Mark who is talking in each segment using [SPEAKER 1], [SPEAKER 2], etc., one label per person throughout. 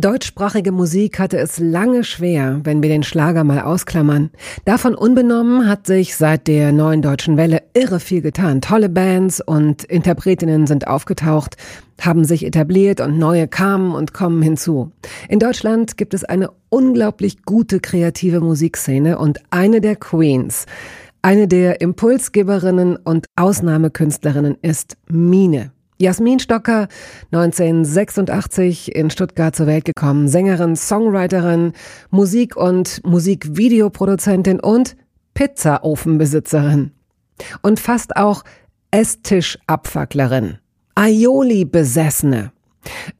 [SPEAKER 1] Deutschsprachige Musik hatte es lange schwer, wenn wir den Schlager mal ausklammern. Davon unbenommen hat sich seit der neuen deutschen Welle irre viel getan. Tolle Bands und Interpretinnen sind aufgetaucht, haben sich etabliert und neue kamen und kommen hinzu. In Deutschland gibt es eine unglaublich gute kreative Musikszene und eine der Queens, eine der Impulsgeberinnen und Ausnahmekünstlerinnen ist Mine. Jasmin Stocker, 1986 in Stuttgart zur Welt gekommen, Sängerin, Songwriterin, Musik- und Musikvideoproduzentin und Pizzaofenbesitzerin. Und fast auch Esstischabfacklerin. Aioli-Besessene.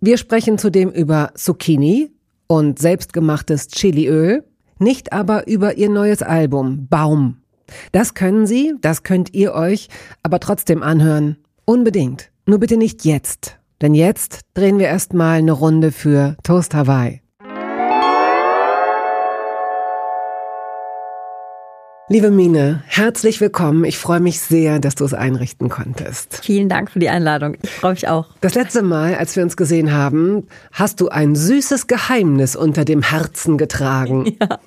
[SPEAKER 1] Wir sprechen zudem über Zucchini und selbstgemachtes Chiliöl, nicht aber über ihr neues Album Baum. Das können Sie, das könnt ihr euch aber trotzdem anhören. Unbedingt. Nur bitte nicht jetzt, denn jetzt drehen wir erstmal eine Runde für Toast Hawaii. Liebe Mine, herzlich willkommen. Ich freue mich sehr, dass du es einrichten konntest.
[SPEAKER 2] Vielen Dank für die Einladung. Ich freue mich auch.
[SPEAKER 1] Das letzte Mal, als wir uns gesehen haben, hast du ein süßes Geheimnis unter dem Herzen getragen. Ja.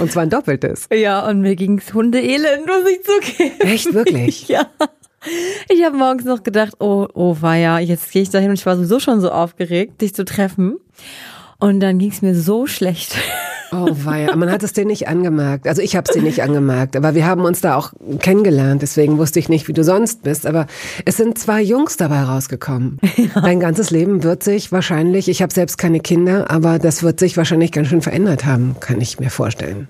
[SPEAKER 1] und zwar ein doppeltes.
[SPEAKER 2] Ja, und mir ging's Hundeelend, muss ich zugeben.
[SPEAKER 1] Echt, wirklich?
[SPEAKER 2] Ja. Ich habe morgens noch gedacht, oh, oh, ja, jetzt gehe ich dahin und ich war sowieso schon so aufgeregt, dich zu treffen. Und dann ging es mir so schlecht.
[SPEAKER 1] Oh weia, man hat es dir nicht angemerkt. Also ich habe es dir nicht angemerkt, aber wir haben uns da auch kennengelernt, deswegen wusste ich nicht, wie du sonst bist. Aber es sind zwei Jungs dabei rausgekommen. Ja. Dein ganzes Leben wird sich wahrscheinlich, ich habe selbst keine Kinder, aber das wird sich wahrscheinlich ganz schön verändert haben, kann ich mir vorstellen.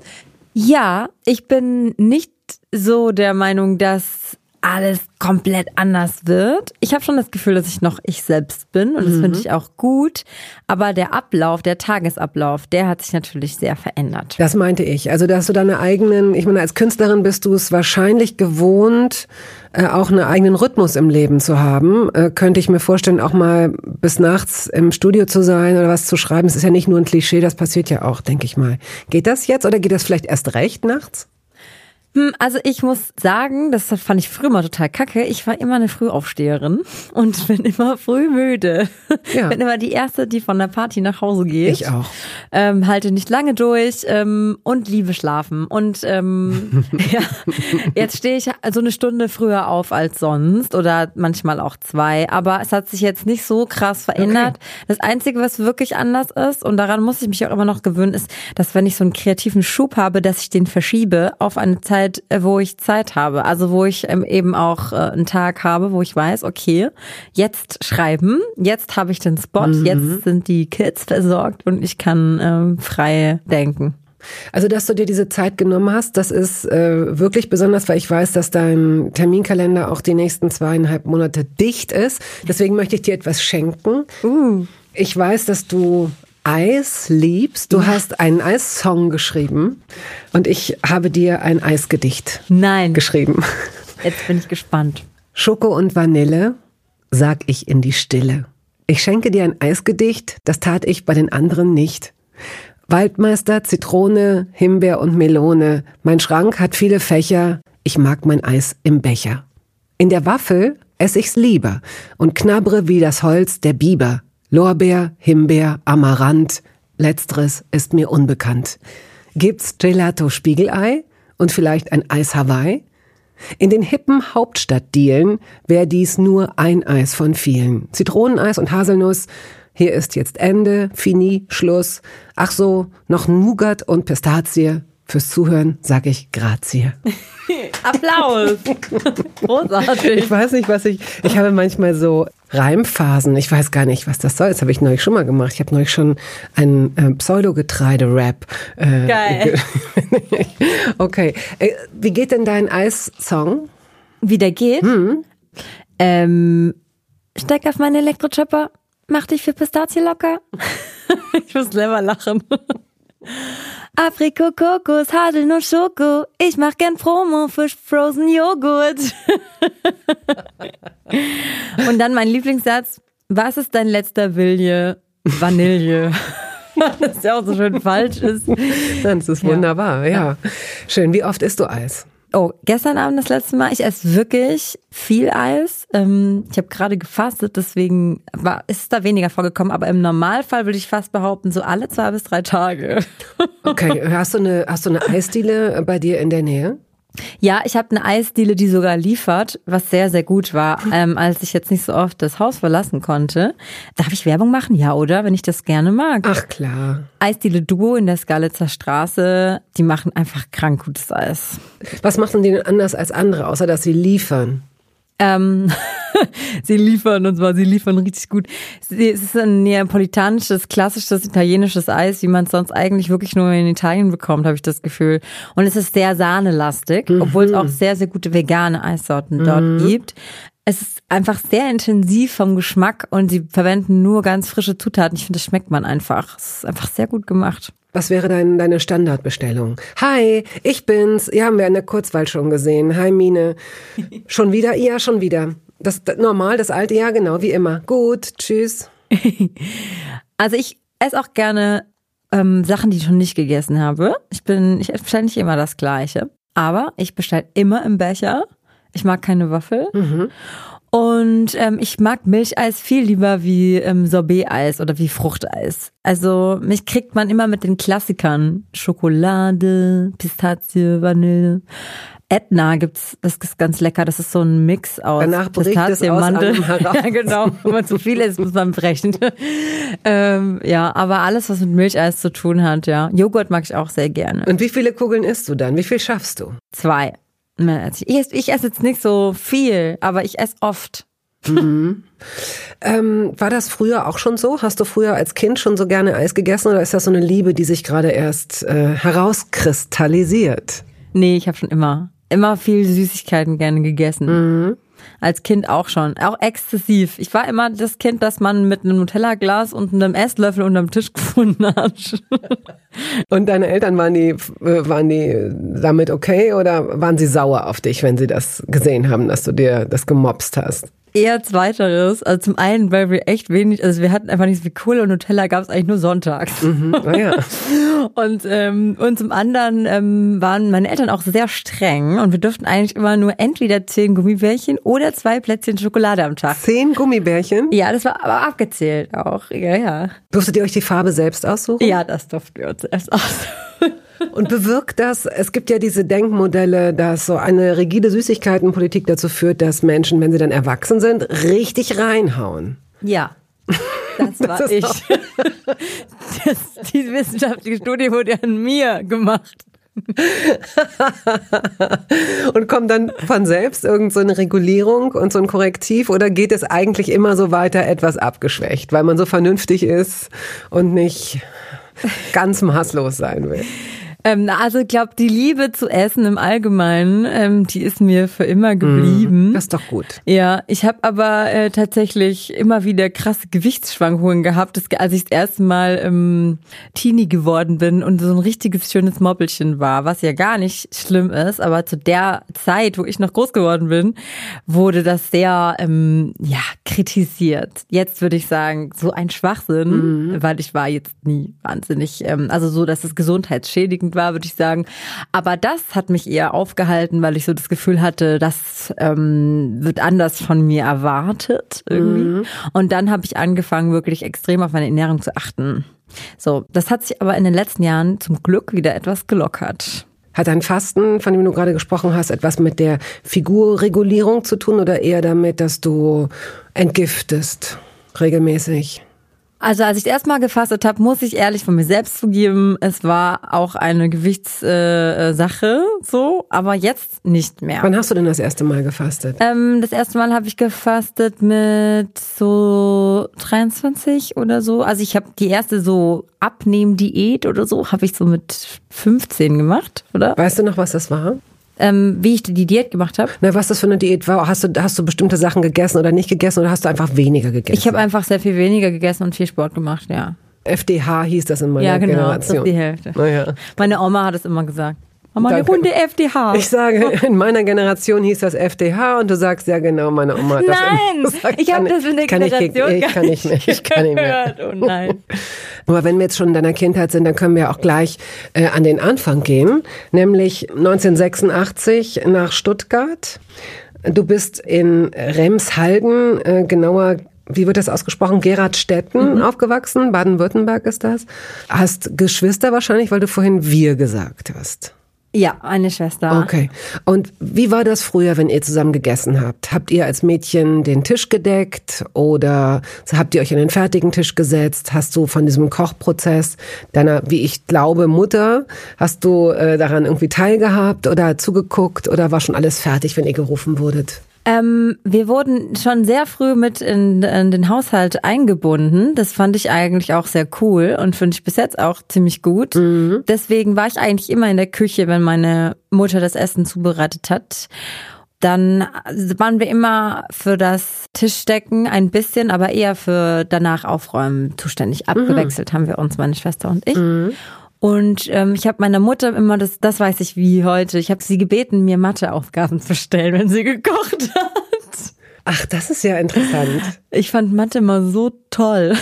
[SPEAKER 2] Ja, ich bin nicht so der Meinung, dass alles komplett anders wird. Ich habe schon das Gefühl, dass ich noch ich selbst bin und das finde mhm. ich auch gut. Aber der Ablauf, der Tagesablauf, der hat sich natürlich sehr verändert.
[SPEAKER 1] Das meinte ich. Also, dass du deine eigenen, ich meine, als Künstlerin bist du es wahrscheinlich gewohnt, äh, auch einen eigenen Rhythmus im Leben zu haben. Äh, könnte ich mir vorstellen, auch mal bis nachts im Studio zu sein oder was zu schreiben. Es ist ja nicht nur ein Klischee, das passiert ja auch, denke ich mal. Geht das jetzt oder geht das vielleicht erst recht nachts?
[SPEAKER 2] Hm, also ich muss sagen, das fand ich früher mal total kacke. Ich war immer eine Frühaufsteherin und bin immer früh müde. Ja. Bin immer die erste, die von der Party nach Hause geht.
[SPEAKER 1] Ich auch.
[SPEAKER 2] Ähm, halte nicht lange durch ähm, und liebe schlafen. Und ähm, ja, jetzt stehe ich so eine Stunde früher auf als sonst oder manchmal auch zwei. Aber es hat sich jetzt nicht so krass verändert. Okay. Das Einzige, was wirklich anders ist und daran muss ich mich auch immer noch gewöhnen, ist, dass wenn ich so einen kreativen Schub habe, dass ich den verschiebe auf eine Zeit Zeit, äh, wo ich Zeit habe. Also wo ich ähm, eben auch äh, einen Tag habe, wo ich weiß, okay, jetzt schreiben, jetzt habe ich den Spot, mhm. jetzt sind die Kids versorgt und ich kann ähm, frei denken.
[SPEAKER 1] Also, dass du dir diese Zeit genommen hast, das ist äh, wirklich besonders, weil ich weiß, dass dein Terminkalender auch die nächsten zweieinhalb Monate dicht ist. Deswegen möchte ich dir etwas schenken. Uh. Ich weiß, dass du Eis liebst. Du hast einen Eissong geschrieben und ich habe dir ein Eisgedicht
[SPEAKER 2] Nein.
[SPEAKER 1] geschrieben.
[SPEAKER 2] Jetzt bin ich gespannt.
[SPEAKER 1] Schoko und Vanille, sag ich in die Stille. Ich schenke dir ein Eisgedicht, das tat ich bei den anderen nicht. Waldmeister, Zitrone, Himbeer und Melone. Mein Schrank hat viele Fächer. Ich mag mein Eis im Becher. In der Waffel ess ich's lieber und knabbere wie das Holz der Biber. Lorbeer, Himbeer, Amaranth, letzteres ist mir unbekannt. Gibt's Gelato Spiegelei und vielleicht ein Eis Hawaii? In den hippen Hauptstadtdielen wäre dies nur ein Eis von vielen. Zitroneneis und Haselnuss. Hier ist jetzt Ende, Fini, Schluss. Ach so, noch Nougat und Pistazie. Fürs Zuhören sage ich Grazie.
[SPEAKER 2] Applaus. Großartig.
[SPEAKER 1] Ich weiß nicht, was ich. Ich habe manchmal so Reimphasen. Ich weiß gar nicht, was das soll. Das habe ich neulich schon mal gemacht. Ich habe neulich schon einen äh, Pseudo-Getreide-Rap.
[SPEAKER 2] Äh, Geil.
[SPEAKER 1] okay. Äh, wie geht denn dein Eis-Song?
[SPEAKER 2] Wie der geht? Ähm, steig auf meinen Elektrochopper, mach dich für Pistazie locker. ich muss selber lachen. Aprikot, Kokos, Haselnuss, Schoko. Ich mach gern Promo für Frozen Joghurt. Und dann mein Lieblingssatz. Was ist dein letzter Wille? Vanille. das ja auch so schön falsch ist.
[SPEAKER 1] Das ist wunderbar, ja. Schön. Wie oft isst du Eis?
[SPEAKER 2] Oh, gestern Abend das letzte Mal. Ich esse wirklich viel Eis. Ähm, ich habe gerade gefastet, deswegen war, ist da weniger vorgekommen. Aber im Normalfall würde ich fast behaupten, so alle zwei bis drei Tage.
[SPEAKER 1] Okay, hast du eine, hast du eine Eisdiele bei dir in der Nähe?
[SPEAKER 2] Ja, ich habe eine Eisdiele, die sogar liefert, was sehr, sehr gut war, ähm, als ich jetzt nicht so oft das Haus verlassen konnte. Darf ich Werbung machen? Ja, oder? Wenn ich das gerne mag.
[SPEAKER 1] Ach klar.
[SPEAKER 2] Eisdiele Duo in der Skalitzer Straße, die machen einfach krank gutes Eis.
[SPEAKER 1] Was machen die denn anders als andere, außer dass sie liefern?
[SPEAKER 2] Ähm, sie liefern und zwar, sie liefern richtig gut. Sie, es ist ein neapolitanisches, klassisches italienisches Eis, wie man es sonst eigentlich wirklich nur in Italien bekommt, habe ich das Gefühl. Und es ist sehr sahnelastig, obwohl es auch sehr, sehr gute vegane Eissorten dort gibt. Es ist einfach sehr intensiv vom Geschmack und sie verwenden nur ganz frische Zutaten. Ich finde, das schmeckt man einfach. Es ist einfach sehr gut gemacht.
[SPEAKER 1] Was wäre dein, deine Standardbestellung? Hi, ich bin's. Ja, haben wir in der Kurzwahl schon gesehen. Hi, Mine. Schon wieder? Ja, schon wieder. Das, das normal, das alte Jahr, genau wie immer. Gut, tschüss.
[SPEAKER 2] Also ich esse auch gerne ähm, Sachen, die ich schon nicht gegessen habe. Ich bin, ich bestelle nicht immer das Gleiche, aber ich bestelle immer im Becher. Ich mag keine Waffel. Und ähm, ich mag Milcheis viel lieber wie ähm, Sorbet-Eis oder wie Fruchteis. Also mich kriegt man immer mit den Klassikern. Schokolade, Pistazie, Vanille. Etna gibt's, das ist ganz lecker. Das ist so ein Mix aus
[SPEAKER 1] Danach
[SPEAKER 2] Pistazie,
[SPEAKER 1] aus
[SPEAKER 2] Mandel. Ja, genau. Wenn man zu viel isst, muss man brechen. ähm, ja, aber alles, was mit Milcheis zu tun hat, ja. Joghurt mag ich auch sehr gerne.
[SPEAKER 1] Und wie viele Kugeln isst du dann? Wie viel schaffst du?
[SPEAKER 2] Zwei. Ich, esse- ich esse jetzt nicht so viel, aber ich esse oft.
[SPEAKER 1] Ähm, war das früher auch schon so? Hast du früher als Kind schon so gerne Eis gegessen oder ist das so eine Liebe, die sich gerade erst äh, herauskristallisiert?
[SPEAKER 2] Nee, ich habe schon immer, immer viel Süßigkeiten gerne gegessen. Als Kind auch schon. Auch exzessiv. Ich war immer das Kind, das man mit einem Nutella-Glas und einem Esslöffel unterm Tisch gefunden hat.
[SPEAKER 1] Und deine Eltern waren die, äh, waren die damit okay oder waren sie sauer auf dich, wenn sie das gesehen haben, dass du dir das gemobst hast?
[SPEAKER 2] Eher zweiteres. Also zum einen, weil wir echt wenig, also wir hatten einfach nicht so viel Kohle und Nutella gab es eigentlich nur sonntags.
[SPEAKER 1] Naja.
[SPEAKER 2] Und, ähm, und zum anderen ähm, waren meine Eltern auch sehr streng und wir durften eigentlich immer nur entweder zehn Gummibärchen oder zwei Plätzchen Schokolade am Tag.
[SPEAKER 1] Zehn Gummibärchen?
[SPEAKER 2] Ja, das war aber abgezählt auch. Ja, ja.
[SPEAKER 1] Durftet ihr euch die Farbe selbst aussuchen?
[SPEAKER 2] Ja, das durften wir uns erst aus.
[SPEAKER 1] Und bewirkt das, es gibt ja diese Denkmodelle, dass so eine rigide Süßigkeitenpolitik dazu führt, dass Menschen, wenn sie dann erwachsen sind, richtig reinhauen.
[SPEAKER 2] Ja. Das war
[SPEAKER 1] ist
[SPEAKER 2] ich. Das, die wissenschaftliche Studie wurde an mir gemacht.
[SPEAKER 1] Und kommt dann von selbst irgend so eine Regulierung und so ein Korrektiv oder geht es eigentlich immer so weiter etwas abgeschwächt, weil man so vernünftig ist und nicht ganz maßlos sein will?
[SPEAKER 2] Ähm, also ich glaube, die Liebe zu Essen im Allgemeinen, ähm, die ist mir für immer geblieben.
[SPEAKER 1] Das ist doch gut.
[SPEAKER 2] Ja, ich habe aber äh, tatsächlich immer wieder krasse Gewichtsschwankungen gehabt, das, als ich das erste Mal ähm, Teenie geworden bin und so ein richtiges schönes Moppelchen war, was ja gar nicht schlimm ist, aber zu der Zeit, wo ich noch groß geworden bin, wurde das sehr ähm, ja kritisiert. Jetzt würde ich sagen, so ein Schwachsinn, weil ich war jetzt nie wahnsinnig, ähm, also so, dass es gesundheitsschädigend war, würde ich sagen. Aber das hat mich eher aufgehalten, weil ich so das Gefühl hatte, das ähm, wird anders von mir erwartet irgendwie. Und dann habe ich angefangen, wirklich extrem auf meine Ernährung zu achten. So, das hat sich aber in den letzten Jahren zum Glück wieder etwas gelockert.
[SPEAKER 1] Hat dein Fasten, von dem du gerade gesprochen hast, etwas mit der Figurregulierung zu tun oder eher damit, dass du entgiftest regelmäßig?
[SPEAKER 2] Also als ich erstmal gefastet habe, muss ich ehrlich von mir selbst zugeben, es war auch eine Gewichtssache äh, so, aber jetzt nicht mehr.
[SPEAKER 1] Wann hast du denn das erste Mal gefastet?
[SPEAKER 2] Ähm, das erste Mal habe ich gefastet mit so 23 oder so. Also ich habe die erste so Abnehmen-Diät oder so, habe ich so mit 15 gemacht, oder?
[SPEAKER 1] Weißt du noch, was das war?
[SPEAKER 2] Ähm, wie ich die Diät gemacht habe.
[SPEAKER 1] Na, was das für eine Diät war? Hast du, hast du bestimmte Sachen gegessen oder nicht gegessen oder hast du einfach weniger gegessen?
[SPEAKER 2] Ich habe einfach sehr viel weniger gegessen und viel Sport gemacht, ja.
[SPEAKER 1] FDH hieß das in meiner
[SPEAKER 2] Ja, genau,
[SPEAKER 1] Generation.
[SPEAKER 2] das ist die Hälfte.
[SPEAKER 1] Naja.
[SPEAKER 2] Meine Oma hat es immer gesagt. Mama, eine. Runde FDH.
[SPEAKER 1] Ich sage, in meiner Generation hieß das FDH und du sagst, ja genau, meine Oma hat das
[SPEAKER 2] Nein,
[SPEAKER 1] immer gesagt.
[SPEAKER 2] ich habe
[SPEAKER 1] Kann-
[SPEAKER 2] das in der
[SPEAKER 1] kann ich,
[SPEAKER 2] Generation
[SPEAKER 1] ich,
[SPEAKER 2] gar
[SPEAKER 1] kann nicht mehr. Ich kann nicht mehr.
[SPEAKER 2] Oh nein.
[SPEAKER 1] Aber wenn wir jetzt schon in deiner Kindheit sind, dann können wir auch gleich äh, an den Anfang gehen, nämlich 1986 nach Stuttgart. Du bist in Remshalden, äh, genauer, wie wird das ausgesprochen, Geradstetten aufgewachsen, Baden-Württemberg ist das. Hast Geschwister wahrscheinlich, weil du vorhin wir gesagt hast.
[SPEAKER 2] Ja, eine Schwester.
[SPEAKER 1] Okay. Und wie war das früher, wenn ihr zusammen gegessen habt? Habt ihr als Mädchen den Tisch gedeckt oder habt ihr euch an den fertigen Tisch gesetzt? Hast du von diesem Kochprozess deiner, wie ich glaube, Mutter, hast du äh, daran irgendwie teilgehabt oder zugeguckt oder war schon alles fertig, wenn ihr gerufen wurdet?
[SPEAKER 2] Ähm, wir wurden schon sehr früh mit in, in den Haushalt eingebunden. Das fand ich eigentlich auch sehr cool und finde ich bis jetzt auch ziemlich gut. Deswegen war ich eigentlich immer in der Küche, wenn meine Mutter das Essen zubereitet hat. Dann waren wir immer für das Tischdecken ein bisschen, aber eher für danach aufräumen zuständig. Abgewechselt haben wir uns, meine Schwester und ich. Und ähm, ich habe meiner Mutter immer, das, das weiß ich wie heute, ich habe sie gebeten, mir Matheaufgaben zu stellen, wenn sie gekocht hat.
[SPEAKER 1] Ach, das ist ja interessant.
[SPEAKER 2] Ich fand Mathe immer so toll.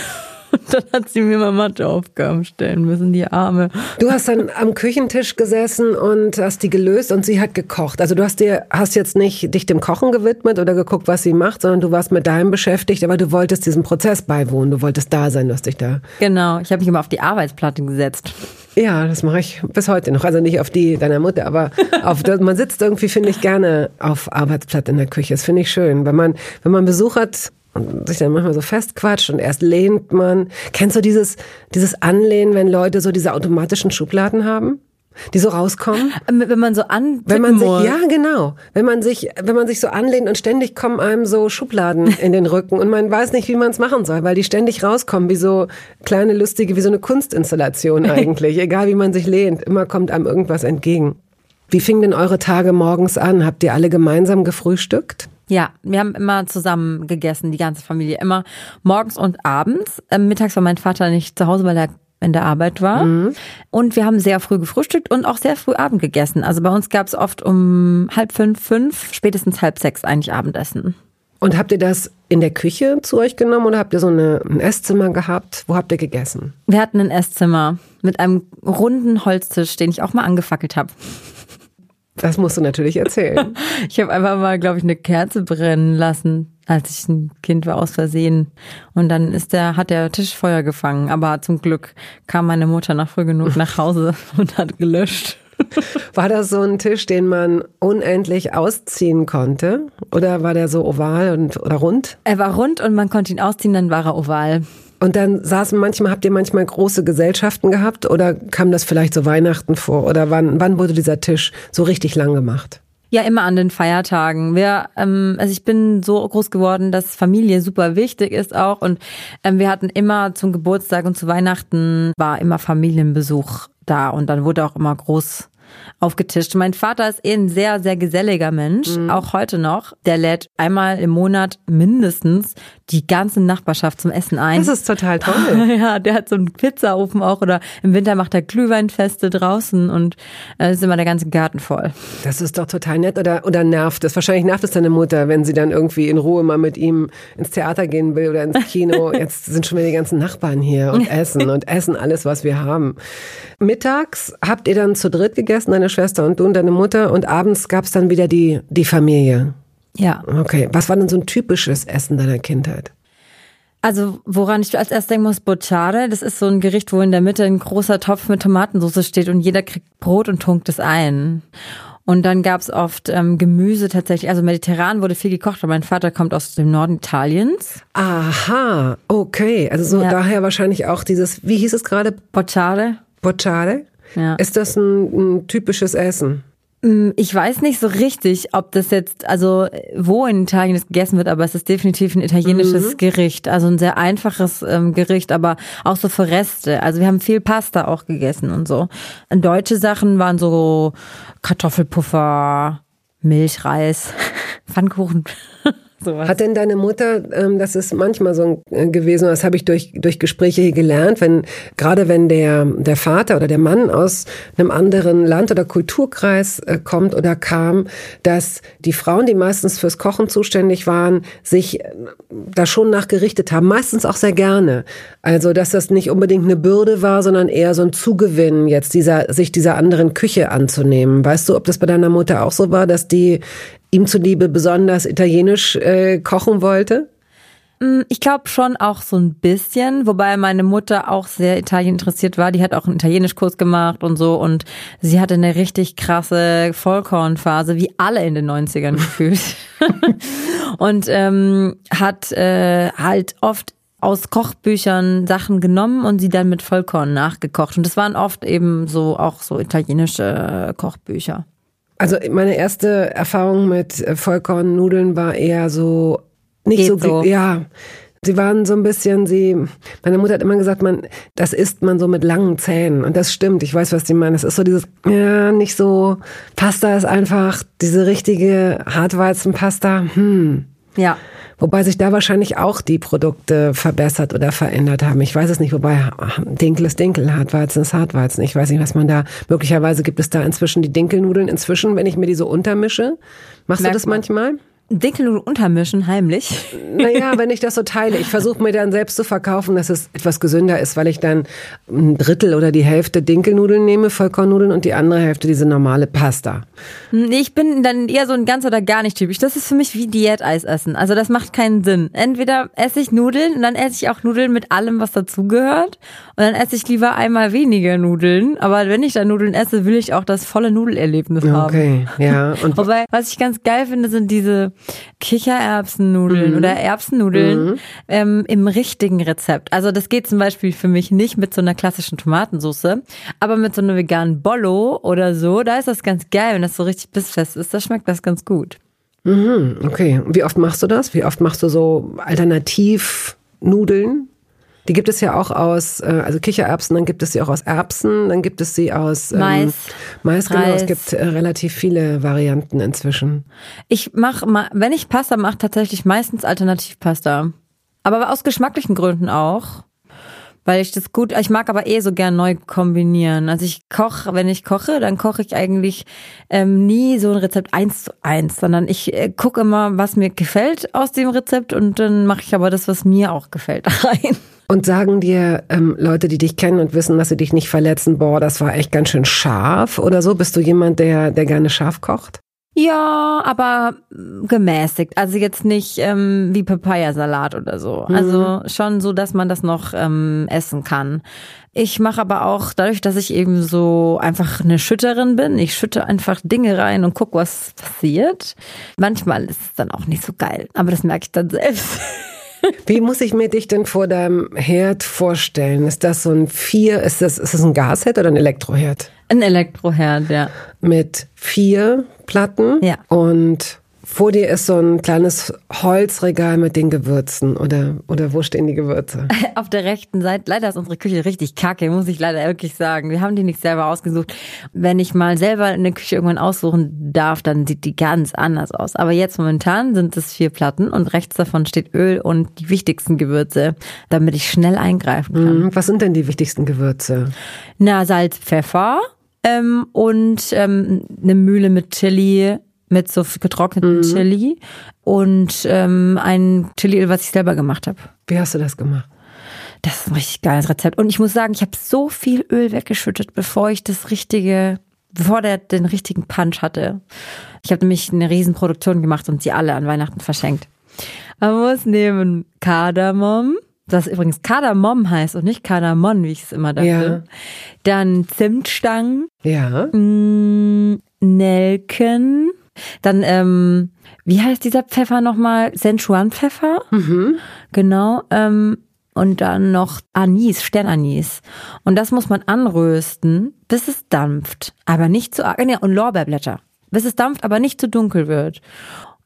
[SPEAKER 2] Und dann hat sie mir mal Matheaufgaben stellen müssen, die Arme.
[SPEAKER 1] Du hast dann am Küchentisch gesessen und hast die gelöst und sie hat gekocht. Also du hast dir hast jetzt nicht dich dem Kochen gewidmet oder geguckt, was sie macht, sondern du warst mit deinem beschäftigt, aber du wolltest diesem Prozess beiwohnen. Du wolltest da sein, du hast dich da.
[SPEAKER 2] Genau, ich habe mich immer auf die Arbeitsplatte gesetzt.
[SPEAKER 1] Ja, das mache ich bis heute noch. Also nicht auf die deiner Mutter, aber auf man sitzt irgendwie finde ich gerne auf Arbeitsplatte in der Küche. Das finde ich schön, wenn man wenn man Besuch hat und sich dann manchmal so festquatscht und erst lehnt man. Kennst du dieses dieses Anlehnen, wenn Leute so diese automatischen Schubladen haben? Die so rauskommen?
[SPEAKER 2] Ähm, Wenn man so an
[SPEAKER 1] Wenn man sich,
[SPEAKER 2] muss.
[SPEAKER 1] ja genau, wenn man sich, wenn man sich so anlehnt und ständig kommen einem so Schubladen in den Rücken und man weiß nicht, wie man es machen soll, weil die ständig rauskommen, wie so kleine lustige, wie so eine Kunstinstallation eigentlich. Egal wie man sich lehnt, immer kommt einem irgendwas entgegen. Wie fingen denn eure Tage morgens an? Habt ihr alle gemeinsam gefrühstückt?
[SPEAKER 2] Ja, wir haben immer zusammen gegessen, die ganze Familie, immer morgens und abends. Ähm, mittags war mein Vater nicht zu Hause, weil er in der Arbeit war. Und wir haben sehr früh gefrühstückt und auch sehr früh Abend gegessen. Also bei uns gab es oft um halb fünf, fünf, spätestens halb sechs eigentlich Abendessen.
[SPEAKER 1] Und habt ihr das in der Küche zu euch genommen oder habt ihr so eine, ein Esszimmer gehabt? Wo habt ihr gegessen?
[SPEAKER 2] Wir hatten ein Esszimmer mit einem runden Holztisch, den ich auch mal angefackelt habe.
[SPEAKER 1] Das musst du natürlich erzählen.
[SPEAKER 2] Ich habe einfach mal, glaube ich, eine Kerze brennen lassen, als ich ein Kind war aus Versehen. Und dann ist der, hat der Tisch Feuer gefangen. Aber zum Glück kam meine Mutter nach früh genug nach Hause und hat gelöscht.
[SPEAKER 1] War das so ein Tisch, den man unendlich ausziehen konnte? Oder war der so oval und, oder rund?
[SPEAKER 2] Er war rund und man konnte ihn ausziehen, dann war er oval.
[SPEAKER 1] Und dann saßen manchmal, habt ihr manchmal große Gesellschaften gehabt oder kam das vielleicht so Weihnachten vor? Oder wann, wann wurde dieser Tisch so richtig lang gemacht?
[SPEAKER 2] Ja, immer an den Feiertagen. Wir, ähm, also ich bin so groß geworden, dass Familie super wichtig ist auch. Und ähm, wir hatten immer zum Geburtstag und zu Weihnachten war immer Familienbesuch da und dann wurde auch immer groß aufgetischt. Mein Vater ist eh ein sehr, sehr geselliger Mensch, auch heute noch. Der lädt einmal im Monat mindestens die ganze Nachbarschaft zum Essen ein.
[SPEAKER 1] Das ist total toll.
[SPEAKER 2] Ja, der hat so einen Pizzaofen auch oder im Winter macht er Glühweinfeste draußen und äh, ist immer der ganze Garten voll.
[SPEAKER 1] Das ist doch total nett. Oder, oder nervt es? Wahrscheinlich nervt es deine Mutter, wenn sie dann irgendwie in Ruhe mal mit ihm ins Theater gehen will oder ins Kino. Jetzt sind schon wieder die ganzen Nachbarn hier und essen und essen alles, was wir haben. Mittags habt ihr dann zu dritt gegessen, deine Schwester und du und deine Mutter. Und abends gab es dann wieder die, die Familie.
[SPEAKER 2] Ja.
[SPEAKER 1] Okay. Was war denn so ein typisches Essen deiner Kindheit?
[SPEAKER 2] Also, woran ich als erstes denken muss, Bocciare. Das ist so ein Gericht, wo in der Mitte ein großer Topf mit Tomatensauce steht und jeder kriegt Brot und tunkt es ein. Und dann gab's oft ähm, Gemüse tatsächlich. Also mediterran wurde viel gekocht, aber mein Vater kommt aus dem Norden Italiens.
[SPEAKER 1] Aha, okay. Also so
[SPEAKER 2] Ja.
[SPEAKER 1] daher wahrscheinlich auch dieses, wie hieß es gerade?
[SPEAKER 2] Bocciare.
[SPEAKER 1] Bocciare?
[SPEAKER 2] Ja.
[SPEAKER 1] Ist das ein, ein typisches Essen?
[SPEAKER 2] Mm, ich weiß nicht so richtig, ob das jetzt, also wo in Italien das gegessen wird, aber es ist definitiv ein italienisches mhm. Gericht. Also ein sehr einfaches ähm, Gericht, aber auch so für Reste. Also wir haben viel Pasta auch gegessen und so. Und deutsche Sachen waren so Kartoffelpuffer, Milchreis, Pfannkuchen.
[SPEAKER 1] Sowas. Hat denn deine Mutter, ähm, das ist manchmal so äh, gewesen, das habe ich durch, durch Gespräche hier gelernt, wenn, gerade wenn der, der Vater oder der Mann aus einem anderen Land oder Kulturkreis äh, kommt oder kam, dass die Frauen, die meistens fürs Kochen zuständig waren, sich äh, da schon nachgerichtet haben, meistens auch sehr gerne. Also, dass das nicht unbedingt eine Bürde war, sondern eher so ein Zugewinn, jetzt dieser, sich dieser anderen Küche anzunehmen. Weißt du, ob das bei deiner Mutter auch so war, dass die ihm zuliebe besonders italienisch äh, kochen wollte?
[SPEAKER 2] Mm, ich glaube schon auch so ein bisschen, wobei meine Mutter auch sehr Italien interessiert war. Die hat auch einen Italienischkurs gemacht und so und sie hatte eine richtig krasse Vollkornphase, wie alle in den 90ern gefühlt. und ähm, hat äh, halt oft aus Kochbüchern Sachen genommen und sie dann mit Vollkorn nachgekocht. Und das waren oft eben so auch so italienische Kochbücher.
[SPEAKER 1] Also meine erste Erfahrung mit äh, Vollkornnudeln war eher so nicht so, so, ja. Sie waren so ein bisschen, sie, meine Mutter hat immer gesagt, man, das isst man so mit langen Zähnen. Und das stimmt. Ich weiß, was sie meinen. Es ist so dieses, ja, nicht so, Pasta ist einfach diese richtige Hartweizenpasta. Hm.
[SPEAKER 2] Ja.
[SPEAKER 1] Wobei sich da wahrscheinlich auch die Produkte verbessert oder verändert haben. Ich weiß es nicht, wobei Dinkel ist Dinkel, Hartweizen ist Hartweizen. Ich weiß nicht, was man da, möglicherweise gibt es da inzwischen die Dinkelnudeln inzwischen, wenn ich mir die so untermische. Machst Merkt du das manchmal?
[SPEAKER 2] Dinkelnudeln untermischen, heimlich?
[SPEAKER 1] Naja, wenn ich das so teile. Ich versuche mir dann selbst zu verkaufen, dass es etwas gesünder ist, weil ich dann ein Drittel oder die Hälfte Dinkelnudeln nehme, Vollkornnudeln und die andere Hälfte diese normale Pasta.
[SPEAKER 2] Ich bin dann eher so ein ganz oder gar nicht typisch. Das ist für mich wie Diäteis essen. Also das macht keinen Sinn. Entweder esse ich Nudeln und dann esse ich auch Nudeln mit allem, was dazugehört. Und dann esse ich lieber einmal weniger Nudeln. Aber wenn ich dann Nudeln esse, will ich auch das volle Nudelerlebnis haben.
[SPEAKER 1] Okay, ja.
[SPEAKER 2] Und Wobei, was ich ganz geil finde, sind diese Kichererbsennudeln mhm. oder Erbsennudeln mhm. ähm, im richtigen Rezept. Also das geht zum Beispiel für mich nicht mit so einer klassischen Tomatensauce, aber mit so einer veganen Bollo oder so, da ist das ganz geil, wenn das so richtig bissfest ist. Da schmeckt das ganz gut.
[SPEAKER 1] Mhm, okay. Und wie oft machst du das? Wie oft machst du so Alternativnudeln? Die gibt es ja auch aus, äh, also Kichererbsen, dann gibt es sie auch aus Erbsen, dann gibt es sie aus
[SPEAKER 2] ähm, Mais.
[SPEAKER 1] Mais, genau. Es gibt äh, relativ viele Varianten inzwischen.
[SPEAKER 2] Ich mache, wenn ich Pasta mache, tatsächlich meistens Alternativpasta. Aber aus geschmacklichen Gründen auch. Weil ich das gut, ich mag aber eh so gern neu kombinieren. Also ich koche, wenn ich koche, dann koche ich eigentlich ähm, nie so ein Rezept eins zu eins, sondern ich äh, gucke immer, was mir gefällt aus dem Rezept und dann mache ich aber das, was mir auch gefällt, rein.
[SPEAKER 1] Und sagen dir ähm, Leute, die dich kennen und wissen, dass sie dich nicht verletzen, boah, das war echt ganz schön scharf oder so? Bist du jemand, der, der gerne scharf kocht?
[SPEAKER 2] Ja, aber gemäßigt. Also jetzt nicht ähm, wie Papayasalat oder so. Mhm. Also schon so, dass man das noch ähm, essen kann. Ich mache aber auch, dadurch, dass ich eben so einfach eine Schütterin bin, ich schütte einfach Dinge rein und guck, was passiert. Manchmal ist es dann auch nicht so geil, aber das merke ich dann selbst.
[SPEAKER 1] Wie muss ich mir dich denn vor deinem Herd vorstellen? Ist das so ein vier, ist das, ist das ein Gasherd oder ein Elektroherd?
[SPEAKER 2] Ein Elektroherd, ja.
[SPEAKER 1] Mit vier Platten?
[SPEAKER 2] Ja.
[SPEAKER 1] Und vor dir ist so ein kleines Holzregal mit den Gewürzen oder, oder wo stehen die Gewürze?
[SPEAKER 2] Auf der rechten Seite. Leider ist unsere Küche richtig kacke, muss ich leider wirklich sagen. Wir haben die nicht selber ausgesucht. Wenn ich mal selber eine Küche irgendwann aussuchen darf, dann sieht die ganz anders aus. Aber jetzt momentan sind es vier Platten und rechts davon steht Öl und die wichtigsten Gewürze, damit ich schnell eingreifen kann.
[SPEAKER 1] Mhm. Was sind denn die wichtigsten Gewürze?
[SPEAKER 2] Na, Salz, Pfeffer ähm, und ähm, eine Mühle mit Chili, mit so getrocknetem mhm. Chili und ähm, ein Chili, was ich selber gemacht habe.
[SPEAKER 1] Wie hast du das gemacht?
[SPEAKER 2] Das ist ein richtig geiles Rezept. Und ich muss sagen, ich habe so viel Öl weggeschüttet, bevor ich das richtige, bevor der den richtigen Punch hatte. Ich habe nämlich eine Riesenproduktion gemacht und sie alle an Weihnachten verschenkt. Man muss nehmen Kardamom, das übrigens Kardamom heißt und nicht Kardamon, wie ich es immer dachte. Ja. Dann Zimtstangen.
[SPEAKER 1] Ja.
[SPEAKER 2] Mm, Nelken. Dann, ähm, wie heißt dieser Pfeffer nochmal? Senchuan-Pfeffer.
[SPEAKER 1] Mhm.
[SPEAKER 2] Genau. Ähm, und dann noch Anis, Sternanis. Und das muss man anrösten, bis es dampft. Aber nicht zu arg. Ja, und Lorbeerblätter. bis es dampft, aber nicht zu dunkel wird.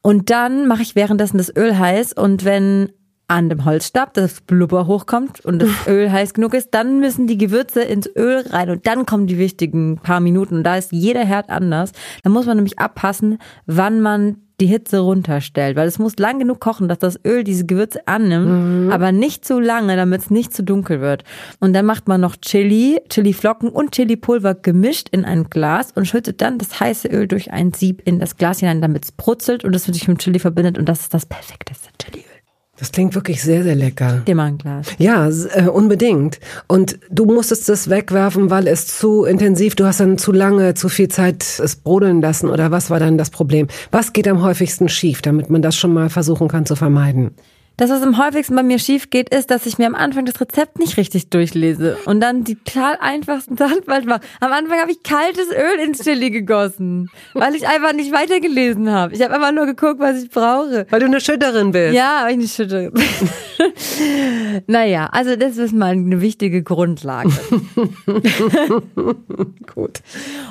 [SPEAKER 2] Und dann mache ich währenddessen das Öl heiß und wenn an dem Holzstab das Blubber hochkommt und das Öl heiß genug ist, dann müssen die Gewürze ins Öl rein und dann kommen die wichtigen paar Minuten. Und da ist jeder Herd anders. Da muss man nämlich abpassen, wann man die Hitze runterstellt, weil es muss lang genug kochen, dass das Öl diese Gewürze annimmt, mhm. aber nicht zu lange, damit es nicht zu dunkel wird. Und dann macht man noch Chili, Chiliflocken und Chilipulver gemischt in ein Glas und schüttet dann das heiße Öl durch ein Sieb in das Glas hinein, damit es brutzelt und es sich mit Chili verbindet und das ist das perfekteste Chiliöl.
[SPEAKER 1] Das klingt wirklich sehr, sehr lecker.
[SPEAKER 2] Dir mal ein Glas.
[SPEAKER 1] Ja, äh, unbedingt. Und du musstest das wegwerfen, weil es zu intensiv, du hast dann zu lange, zu viel Zeit es brodeln lassen oder was war dann das Problem? Was geht am häufigsten schief, damit man das schon mal versuchen kann zu vermeiden?
[SPEAKER 2] Das, was am häufigsten bei mir schief geht, ist, dass ich mir am Anfang das Rezept nicht richtig durchlese und dann die total einfachsten Sachen falsch mache. Am Anfang habe ich kaltes Öl ins Chili gegossen, weil ich einfach nicht weitergelesen habe. Ich habe einfach nur geguckt, was ich brauche.
[SPEAKER 1] Weil du eine Schütterin bist.
[SPEAKER 2] Ja, weil ich eine Schütterin bin. naja, also das ist mal eine wichtige Grundlage.
[SPEAKER 1] Gut.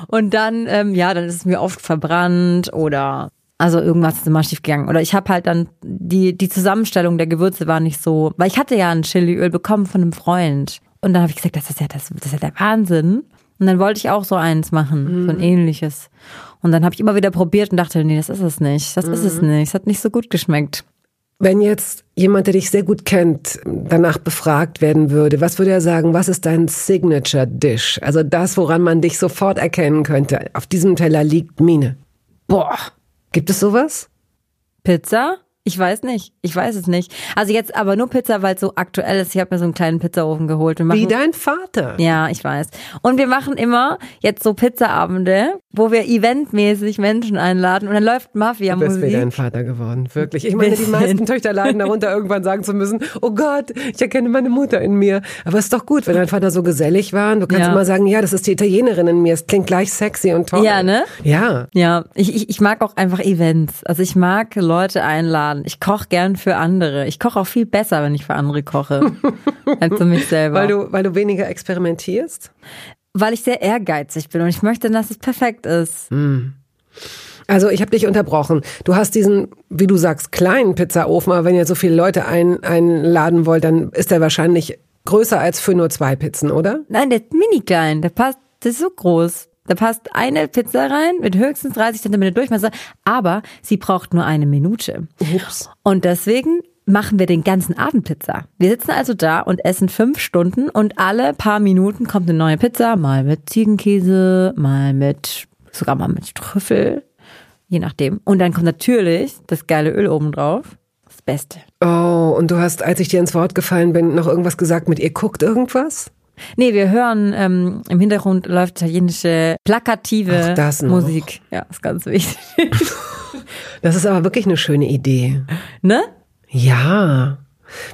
[SPEAKER 2] Und dann, ähm, ja, dann ist es mir oft verbrannt oder also irgendwas ist immer schief gegangen. Oder ich habe halt dann die, die Zusammenstellung der Gewürze war nicht so, weil ich hatte ja ein Chiliöl bekommen von einem Freund. Und dann habe ich gesagt, das ist ja das, das ist ja der Wahnsinn. Und dann wollte ich auch so eins machen, mhm. so ein ähnliches. Und dann habe ich immer wieder probiert und dachte, nee, das ist es nicht. Das mhm. ist es mhm. nicht. Es hat nicht so gut geschmeckt.
[SPEAKER 1] Wenn jetzt jemand, der dich sehr gut kennt, danach befragt werden würde, was würde er sagen, was ist dein Signature Dish? Also das, woran man dich sofort erkennen könnte. Auf diesem Teller liegt Mine. Boah, Gibt es sowas?
[SPEAKER 2] Pizza? Ich weiß nicht. Ich weiß es nicht. Also jetzt aber nur Pizza, weil es so aktuell ist. Ich habe mir so einen kleinen Pizzaofen geholt.
[SPEAKER 1] Machen, Wie dein Vater.
[SPEAKER 2] Ja, ich weiß. Und wir machen immer jetzt so Pizzaabende, wo wir eventmäßig Menschen einladen und dann läuft Mafia-Musik.
[SPEAKER 1] Du bist wie dein Vater geworden, wirklich. Ich meine, die meisten Töchter leiden darunter, irgendwann sagen zu müssen, oh Gott, ich erkenne meine Mutter in mir. Aber es ist doch gut, wenn dein Vater so gesellig war. Und du kannst ja. immer sagen, ja, das ist die Italienerin in mir. Es klingt gleich sexy und toll.
[SPEAKER 2] Ja, ne?
[SPEAKER 1] Ja.
[SPEAKER 2] Ja, ich, ich, ich mag auch einfach Events. Also ich mag Leute einladen an. Ich koche gern für andere. Ich koche auch viel besser, wenn ich für andere koche, als für mich selber.
[SPEAKER 1] Weil du, weil du weniger experimentierst?
[SPEAKER 2] Weil ich sehr ehrgeizig bin und ich möchte, dass es perfekt ist.
[SPEAKER 1] Mm. Also ich habe dich unterbrochen. Du hast diesen, wie du sagst, kleinen Pizzaofen, aber wenn ihr so viele Leute ein, einladen wollt, dann ist der wahrscheinlich größer als für nur zwei Pizzen, oder?
[SPEAKER 2] Nein, der ist mini klein. Der passt, der ist so groß. Da passt eine Pizza rein mit höchstens 30 cm Durchmesser, aber sie braucht nur eine Minute.
[SPEAKER 1] Ups.
[SPEAKER 2] Und deswegen machen wir den ganzen Abend Pizza. Wir sitzen also da und essen fünf Stunden und alle paar Minuten kommt eine neue Pizza, mal mit Ziegenkäse, mal mit, sogar mal mit Trüffel, je nachdem. Und dann kommt natürlich das geile Öl oben drauf. Das Beste.
[SPEAKER 1] Oh, und du hast, als ich dir ins Wort gefallen bin, noch irgendwas gesagt mit ihr guckt irgendwas?
[SPEAKER 2] Nee, wir hören ähm, im Hintergrund läuft italienische plakative Musik. Ja, ist ganz wichtig.
[SPEAKER 1] das ist aber wirklich eine schöne Idee.
[SPEAKER 2] Ne?
[SPEAKER 1] Ja.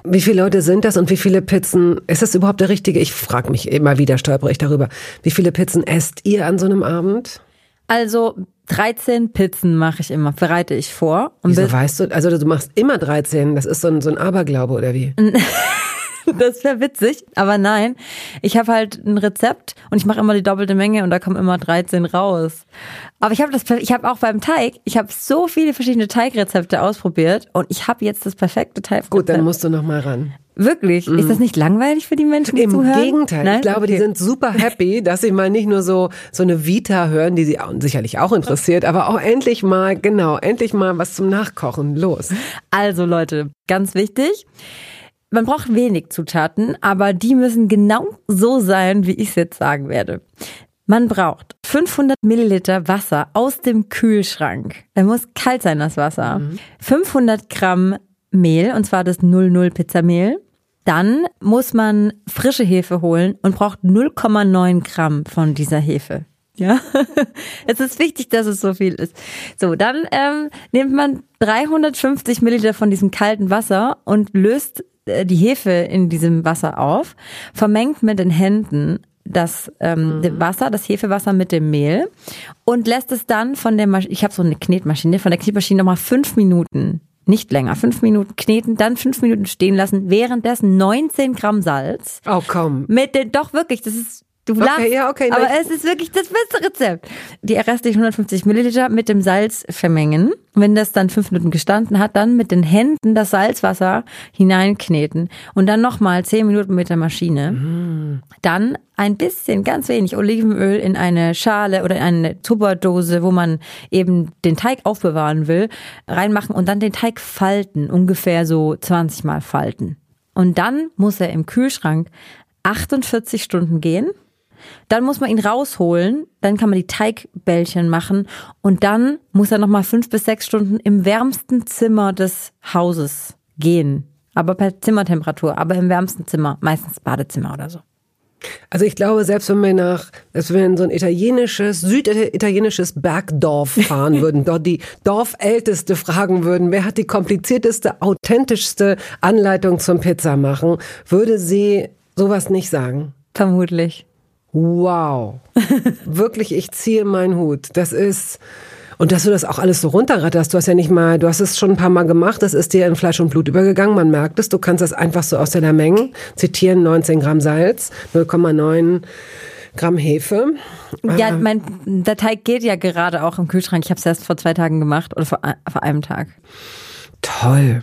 [SPEAKER 1] Wie viele Leute sind das und wie viele Pizzen? Ist das überhaupt der richtige? Ich frage mich immer wieder, stolpere ich darüber. Wie viele Pizzen esst ihr an so einem Abend?
[SPEAKER 2] Also 13 Pizzen mache ich immer, bereite ich vor.
[SPEAKER 1] Wieso weißt du? Also du machst immer 13. Das ist so ein, so ein Aberglaube oder wie?
[SPEAKER 2] das wäre witzig, aber nein. Ich habe halt ein Rezept und ich mache immer die doppelte Menge und da kommen immer 13 raus. Aber ich habe das ich habe auch beim Teig, ich habe so viele verschiedene Teigrezepte ausprobiert und ich habe jetzt das perfekte Teig.
[SPEAKER 1] Gut, dann musst du noch mal ran.
[SPEAKER 2] Wirklich? Mhm. Ist das nicht langweilig für die Menschen, die
[SPEAKER 1] Im
[SPEAKER 2] zuhören?
[SPEAKER 1] Im Gegenteil. Nein? Ich glaube, okay. die sind super happy, dass sie mal nicht nur so, so eine Vita hören, die sie auch, sicherlich auch interessiert, aber auch endlich mal, genau, endlich mal was zum Nachkochen. Los.
[SPEAKER 2] Also Leute, ganz wichtig. Man braucht wenig Zutaten, aber die müssen genau so sein, wie ich es jetzt sagen werde. Man braucht 500 Milliliter Wasser aus dem Kühlschrank. Da muss kalt sein, das Wasser. Mhm. 500 Gramm Mehl, und zwar das 00 Pizzamehl. Dann muss man frische Hefe holen und braucht 0,9 Gramm von dieser Hefe. Ja, es ist wichtig, dass es so viel ist. So, dann ähm, nimmt man 350 Milliliter von diesem kalten Wasser und löst die Hefe in diesem Wasser auf, vermengt mit den Händen das ähm, mhm. Wasser, das Hefewasser mit dem Mehl und lässt es dann von der Maschine, ich habe so eine Knetmaschine, von der Knetmaschine nochmal fünf Minuten, nicht länger, fünf Minuten kneten, dann fünf Minuten stehen lassen, währenddessen 19 Gramm Salz.
[SPEAKER 1] Oh komm.
[SPEAKER 2] Mit den, doch wirklich, das ist Du
[SPEAKER 1] Okay,
[SPEAKER 2] lachst,
[SPEAKER 1] ja, okay,
[SPEAKER 2] aber es ist wirklich das beste Rezept. Die restlichen 150 Milliliter mit dem Salz vermengen. Wenn das dann fünf Minuten gestanden hat, dann mit den Händen das Salzwasser hineinkneten und dann nochmal zehn Minuten mit der Maschine. Dann ein bisschen, ganz wenig Olivenöl in eine Schale oder in eine Tupperdose, wo man eben den Teig aufbewahren will, reinmachen und dann den Teig falten, ungefähr so 20 Mal falten. Und dann muss er im Kühlschrank 48 Stunden gehen. Dann muss man ihn rausholen, dann kann man die Teigbällchen machen und dann muss er nochmal fünf bis sechs Stunden im wärmsten Zimmer des Hauses gehen. Aber per Zimmertemperatur, aber im wärmsten Zimmer, meistens Badezimmer oder so.
[SPEAKER 1] Also ich glaube, selbst wenn wir nach, selbst wenn wir in so ein italienisches, süditalienisches Bergdorf fahren würden, dort die Dorfälteste fragen würden, wer hat die komplizierteste, authentischste Anleitung zum Pizza machen, würde sie sowas nicht sagen.
[SPEAKER 2] Vermutlich.
[SPEAKER 1] Wow. Wirklich, ich ziehe meinen Hut. Das ist, und dass du das auch alles so runterratterst, du hast ja nicht mal, du hast es schon ein paar Mal gemacht, das ist dir in Fleisch und Blut übergegangen, man merkt es, du kannst das einfach so aus deiner Menge zitieren, 19 Gramm Salz, 0,9 Gramm Hefe.
[SPEAKER 2] Ja, mein, der Teig geht ja gerade auch im Kühlschrank. Ich habe es erst vor zwei Tagen gemacht oder vor, vor einem Tag.
[SPEAKER 1] Toll.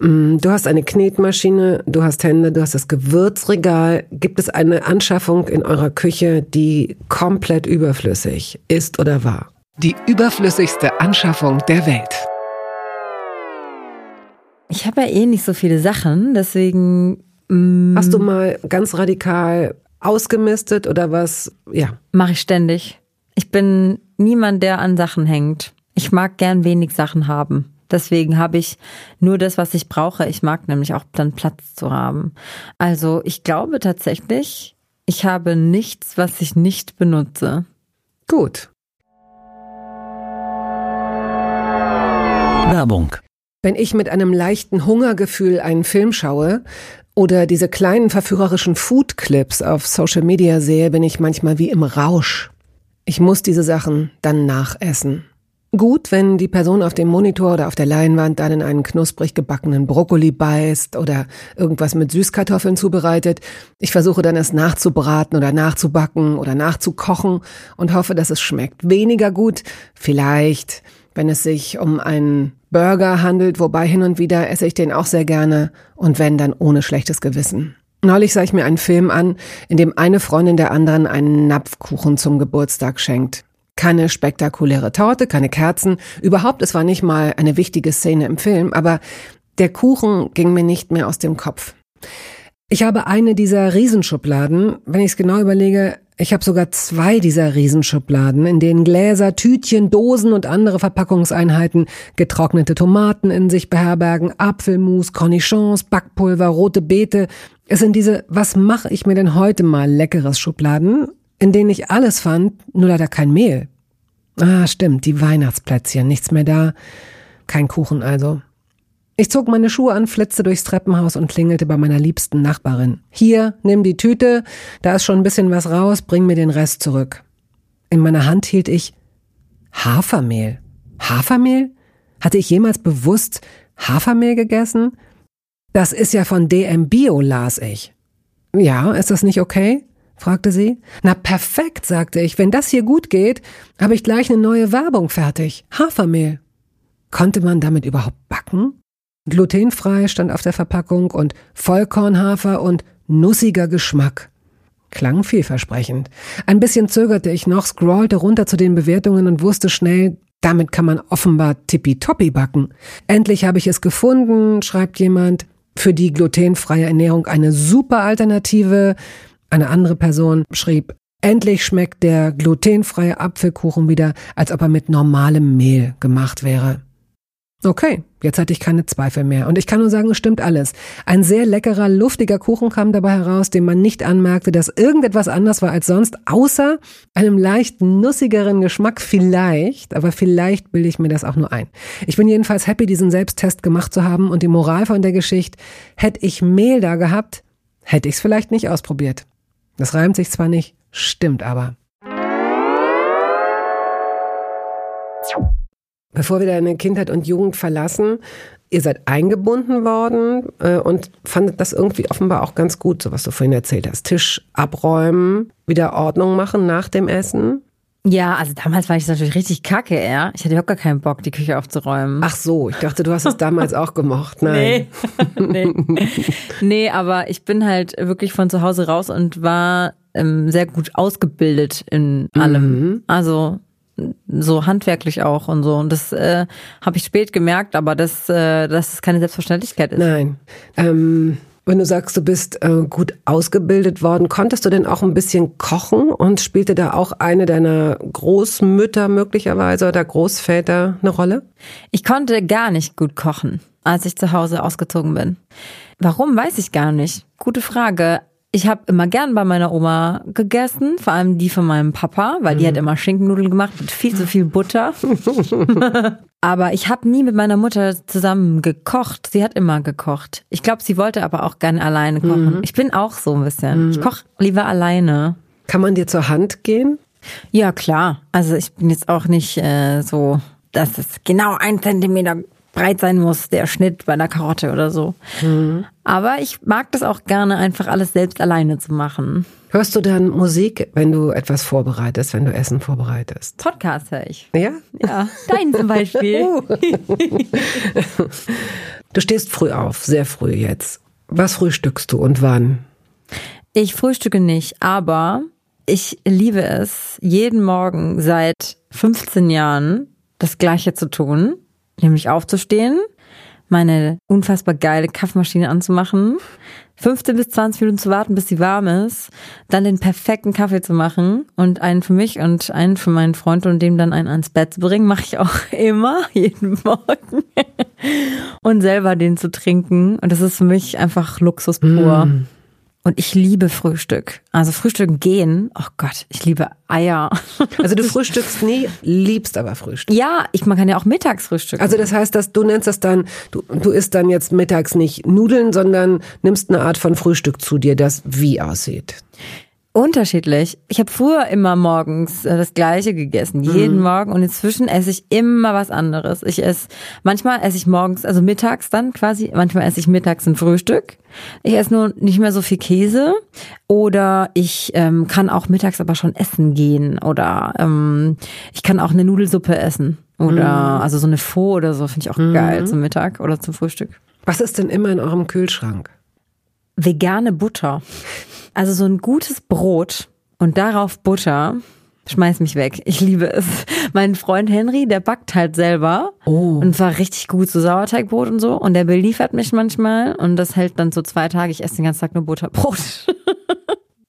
[SPEAKER 1] Mm, Du hast eine Knetmaschine, du hast Hände, du hast das Gewürzregal. Gibt es eine Anschaffung in eurer Küche, die komplett überflüssig ist oder war? Die überflüssigste Anschaffung der Welt.
[SPEAKER 2] Ich habe ja eh nicht so viele Sachen, deswegen mm,
[SPEAKER 1] Hast du mal ganz radikal ausgemistet oder was? Ja.
[SPEAKER 2] mache ich ständig. Ich bin niemand, der an Sachen hängt. Ich mag gern wenig Sachen haben. Deswegen habe ich nur das, was ich brauche. Ich mag nämlich auch dann Platz zu haben. Also ich glaube tatsächlich, ich habe nichts, was ich nicht benutze.
[SPEAKER 1] Gut.
[SPEAKER 3] Werbung.
[SPEAKER 1] Wenn ich mit einem leichten Hungergefühl einen Film schaue oder diese kleinen verführerischen Food-Clips auf Social Media sehe, bin ich manchmal wie im Rausch. Ich muss diese Sachen dann nachessen. Gut, wenn die Person auf dem Monitor oder auf der Leinwand dann in einen knusprig gebackenen Brokkoli beißt oder irgendwas mit Süßkartoffeln zubereitet. Ich versuche dann es nachzubraten oder nachzubacken oder nachzukochen und hoffe, dass es schmeckt. Weniger gut, vielleicht, wenn es sich um einen Burger handelt, wobei hin und wieder esse ich den auch sehr gerne und wenn dann ohne schlechtes Gewissen. Neulich sah ich mir einen Film an, in dem eine Freundin der anderen einen Napfkuchen zum Geburtstag schenkt. Keine spektakuläre Torte, keine Kerzen, überhaupt, es war nicht mal eine wichtige Szene im Film, aber der Kuchen ging mir nicht mehr aus dem Kopf. Ich habe eine dieser Riesenschubladen, wenn ich es genau überlege, ich habe sogar zwei dieser Riesenschubladen, in denen Gläser, Tütchen, Dosen und andere Verpackungseinheiten getrocknete Tomaten in sich beherbergen, Apfelmus, Cornichons, Backpulver, rote Beete. Es sind diese Was mache ich mir denn heute mal leckeres Schubladen, in denen ich alles fand, nur leider kein Mehl. Ah, stimmt, die Weihnachtsplätzchen, nichts mehr da, kein Kuchen also. Ich zog meine Schuhe an, flitzte durchs Treppenhaus und klingelte bei meiner liebsten Nachbarin. Hier, nimm die Tüte, da ist schon ein bisschen was raus, bring mir den Rest zurück. In meiner Hand hielt ich Hafermehl. Hafermehl? Hatte ich jemals bewusst Hafermehl gegessen? Das ist ja von DM Bio, las ich. Ja, ist das nicht okay? Fragte sie. Na perfekt, sagte ich. Wenn das hier gut geht, habe ich gleich eine neue Werbung fertig. Hafermehl. Konnte man damit überhaupt backen? Glutenfrei stand auf der Verpackung und Vollkornhafer und nussiger Geschmack. Klang vielversprechend. Ein bisschen zögerte ich noch, scrollte runter zu den Bewertungen und wusste schnell, damit kann man offenbar tippitoppi backen. Endlich habe ich es gefunden, schreibt jemand. Für die glutenfreie Ernährung eine super Alternative. Eine andere Person schrieb, endlich schmeckt der glutenfreie Apfelkuchen wieder, als ob er mit normalem Mehl gemacht wäre. Okay, jetzt hatte ich keine Zweifel mehr. Und ich kann nur sagen, es stimmt alles. Ein sehr leckerer, luftiger Kuchen kam dabei heraus, dem man nicht anmerkte, dass irgendetwas anders war als sonst, außer einem leicht nussigeren Geschmack vielleicht, aber vielleicht bilde ich mir das auch nur ein. Ich bin jedenfalls happy, diesen Selbsttest gemacht zu haben und die Moral von der Geschichte, hätte ich Mehl da gehabt, hätte ich es vielleicht nicht ausprobiert. Das reimt sich zwar nicht, stimmt aber. Bevor wir deine Kindheit und Jugend verlassen, ihr seid eingebunden worden äh, und fandet das irgendwie offenbar auch ganz gut, so was du vorhin erzählt hast. Tisch abräumen, wieder Ordnung machen nach dem Essen.
[SPEAKER 2] Ja, also damals war ich natürlich richtig kacke, ja. Ich hatte überhaupt gar keinen Bock, die Küche aufzuräumen.
[SPEAKER 1] Ach so, ich dachte, du hast es damals auch gemocht. Nein.
[SPEAKER 2] Nee. nee. nee, aber ich bin halt wirklich von zu Hause raus und war ähm, sehr gut ausgebildet in allem. Mhm. Also so handwerklich auch und so. Und das äh, habe ich spät gemerkt, aber das, äh, dass es keine Selbstverständlichkeit ist.
[SPEAKER 1] Nein. Ähm wenn du sagst, du bist äh, gut ausgebildet worden, konntest du denn auch ein bisschen kochen und spielte da auch eine deiner Großmütter möglicherweise oder Großväter eine Rolle?
[SPEAKER 2] Ich konnte gar nicht gut kochen, als ich zu Hause ausgezogen bin. Warum, weiß ich gar nicht. Gute Frage ich habe immer gern bei meiner Oma gegessen, vor allem die von meinem Papa, weil die hat mhm. immer Schinkennudeln gemacht mit viel zu viel Butter. aber ich habe nie mit meiner Mutter zusammen gekocht. Sie hat immer gekocht. Ich glaube, sie wollte aber auch gerne alleine kochen. Mhm. Ich bin auch so ein bisschen. Mhm. Ich koche lieber alleine.
[SPEAKER 1] Kann man dir zur Hand gehen?
[SPEAKER 2] Ja, klar. Also ich bin jetzt auch nicht äh, so, dass es genau ein Zentimeter breit sein muss, der Schnitt bei einer Karotte oder so. Mhm. Aber ich mag das auch gerne, einfach alles selbst alleine zu machen.
[SPEAKER 1] Hörst du dann Musik, wenn du etwas vorbereitest, wenn du Essen vorbereitest?
[SPEAKER 2] Podcast höre ich.
[SPEAKER 1] Ja?
[SPEAKER 2] Ja, dein zum Beispiel. Oh.
[SPEAKER 1] du stehst früh auf, sehr früh jetzt. Was frühstückst du und wann?
[SPEAKER 2] Ich frühstücke nicht, aber ich liebe es, jeden Morgen seit 15 Jahren das Gleiche zu tun nämlich aufzustehen, meine unfassbar geile Kaffeemaschine anzumachen, 15 bis 20 Minuten zu warten, bis sie warm ist, dann den perfekten Kaffee zu machen und einen für mich und einen für meinen Freund und dem dann einen ans Bett zu bringen, mache ich auch immer, jeden Morgen. und selber den zu trinken. Und das ist für mich einfach Luxus pur. Mm. Und ich liebe Frühstück. Also Frühstücken gehen. Oh Gott, ich liebe Eier.
[SPEAKER 1] Also du frühstückst nie, liebst aber Frühstück.
[SPEAKER 2] Ja, ich man kann ja auch mittags frühstücken.
[SPEAKER 1] Also das heißt, dass du nennst das dann, du, du isst dann jetzt mittags nicht Nudeln, sondern nimmst eine Art von Frühstück zu dir, das wie aussieht.
[SPEAKER 2] Unterschiedlich. Ich habe früher immer morgens äh, das Gleiche gegessen, jeden mhm. Morgen. Und inzwischen esse ich immer was anderes. Ich esse, manchmal esse ich morgens, also mittags dann quasi, manchmal esse ich mittags ein Frühstück. Ich esse nur nicht mehr so viel Käse. Oder ich ähm, kann auch mittags aber schon essen gehen. Oder ähm, ich kann auch eine Nudelsuppe essen. Oder mhm. also so eine Faux oder so, finde ich auch mhm. geil zum Mittag oder zum Frühstück.
[SPEAKER 1] Was ist denn immer in eurem Kühlschrank?
[SPEAKER 2] Vegane Butter. Also so ein gutes Brot und darauf Butter. Schmeiß mich weg. Ich liebe es. Mein Freund Henry, der backt halt selber. Oh. Und war richtig gut, so Sauerteigbrot und so. Und der beliefert mich manchmal. Und das hält dann so zwei Tage. Ich esse den ganzen Tag nur Butterbrot.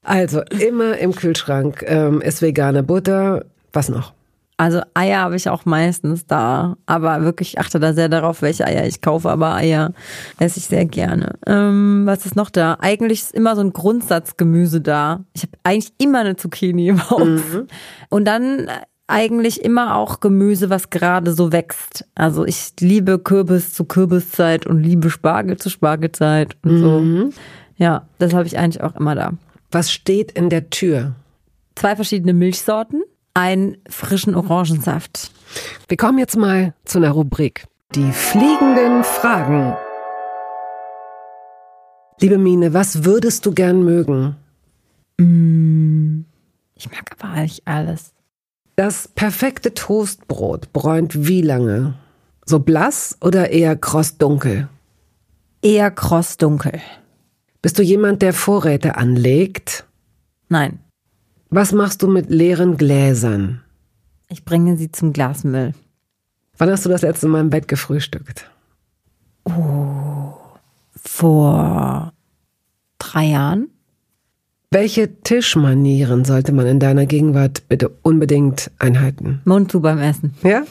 [SPEAKER 1] also immer im Kühlschrank ähm, ist vegane Butter. Was noch?
[SPEAKER 2] Also Eier habe ich auch meistens da, aber wirklich achte da sehr darauf, welche Eier ich kaufe, aber Eier esse ich sehr gerne. Ähm, was ist noch da? Eigentlich ist immer so ein Grundsatzgemüse da. Ich habe eigentlich immer eine Zucchini im Haus. Mhm. Und dann eigentlich immer auch Gemüse, was gerade so wächst. Also ich liebe Kürbis zu Kürbiszeit und liebe Spargel zu Spargelzeit und so. Mhm. Ja, das habe ich eigentlich auch immer da.
[SPEAKER 1] Was steht in der Tür?
[SPEAKER 2] Zwei verschiedene Milchsorten einen frischen Orangensaft.
[SPEAKER 1] Wir kommen jetzt mal zu einer Rubrik. Die fliegenden Fragen. Liebe Mine, was würdest du gern mögen?
[SPEAKER 2] Mm, ich mag aber eigentlich alles.
[SPEAKER 1] Das perfekte Toastbrot bräunt wie lange? So blass oder eher krossdunkel?
[SPEAKER 2] Eher krossdunkel.
[SPEAKER 1] Bist du jemand, der Vorräte anlegt?
[SPEAKER 2] Nein.
[SPEAKER 1] Was machst du mit leeren Gläsern?
[SPEAKER 2] Ich bringe sie zum Glasmüll.
[SPEAKER 1] Wann hast du das letzte Mal im Bett gefrühstückt?
[SPEAKER 2] Oh, vor drei Jahren.
[SPEAKER 1] Welche Tischmanieren sollte man in deiner Gegenwart bitte unbedingt einhalten?
[SPEAKER 2] Mund zu beim Essen.
[SPEAKER 1] Ja?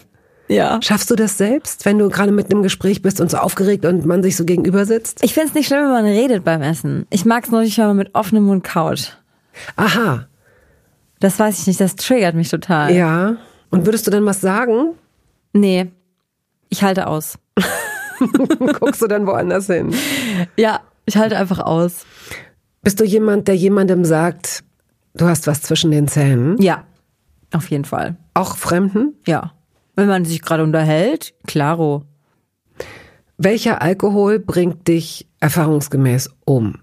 [SPEAKER 2] Ja.
[SPEAKER 1] Schaffst du das selbst, wenn du gerade mit einem Gespräch bist und so aufgeregt und man sich so gegenüber sitzt?
[SPEAKER 2] Ich finde es nicht schlimm, wenn man redet beim Essen. Ich mag es nur nicht, wenn man mit offenem Mund kaut.
[SPEAKER 1] Aha.
[SPEAKER 2] Das weiß ich nicht, das triggert mich total.
[SPEAKER 1] Ja. Und würdest du dann was sagen?
[SPEAKER 2] Nee. Ich halte aus.
[SPEAKER 1] Guckst du dann woanders hin?
[SPEAKER 2] Ja, ich halte einfach aus.
[SPEAKER 1] Bist du jemand, der jemandem sagt, du hast was zwischen den Zähnen?
[SPEAKER 2] Ja, auf jeden Fall.
[SPEAKER 1] Auch Fremden?
[SPEAKER 2] Ja. Wenn man sich gerade unterhält, klaro.
[SPEAKER 1] Welcher Alkohol bringt dich erfahrungsgemäß um?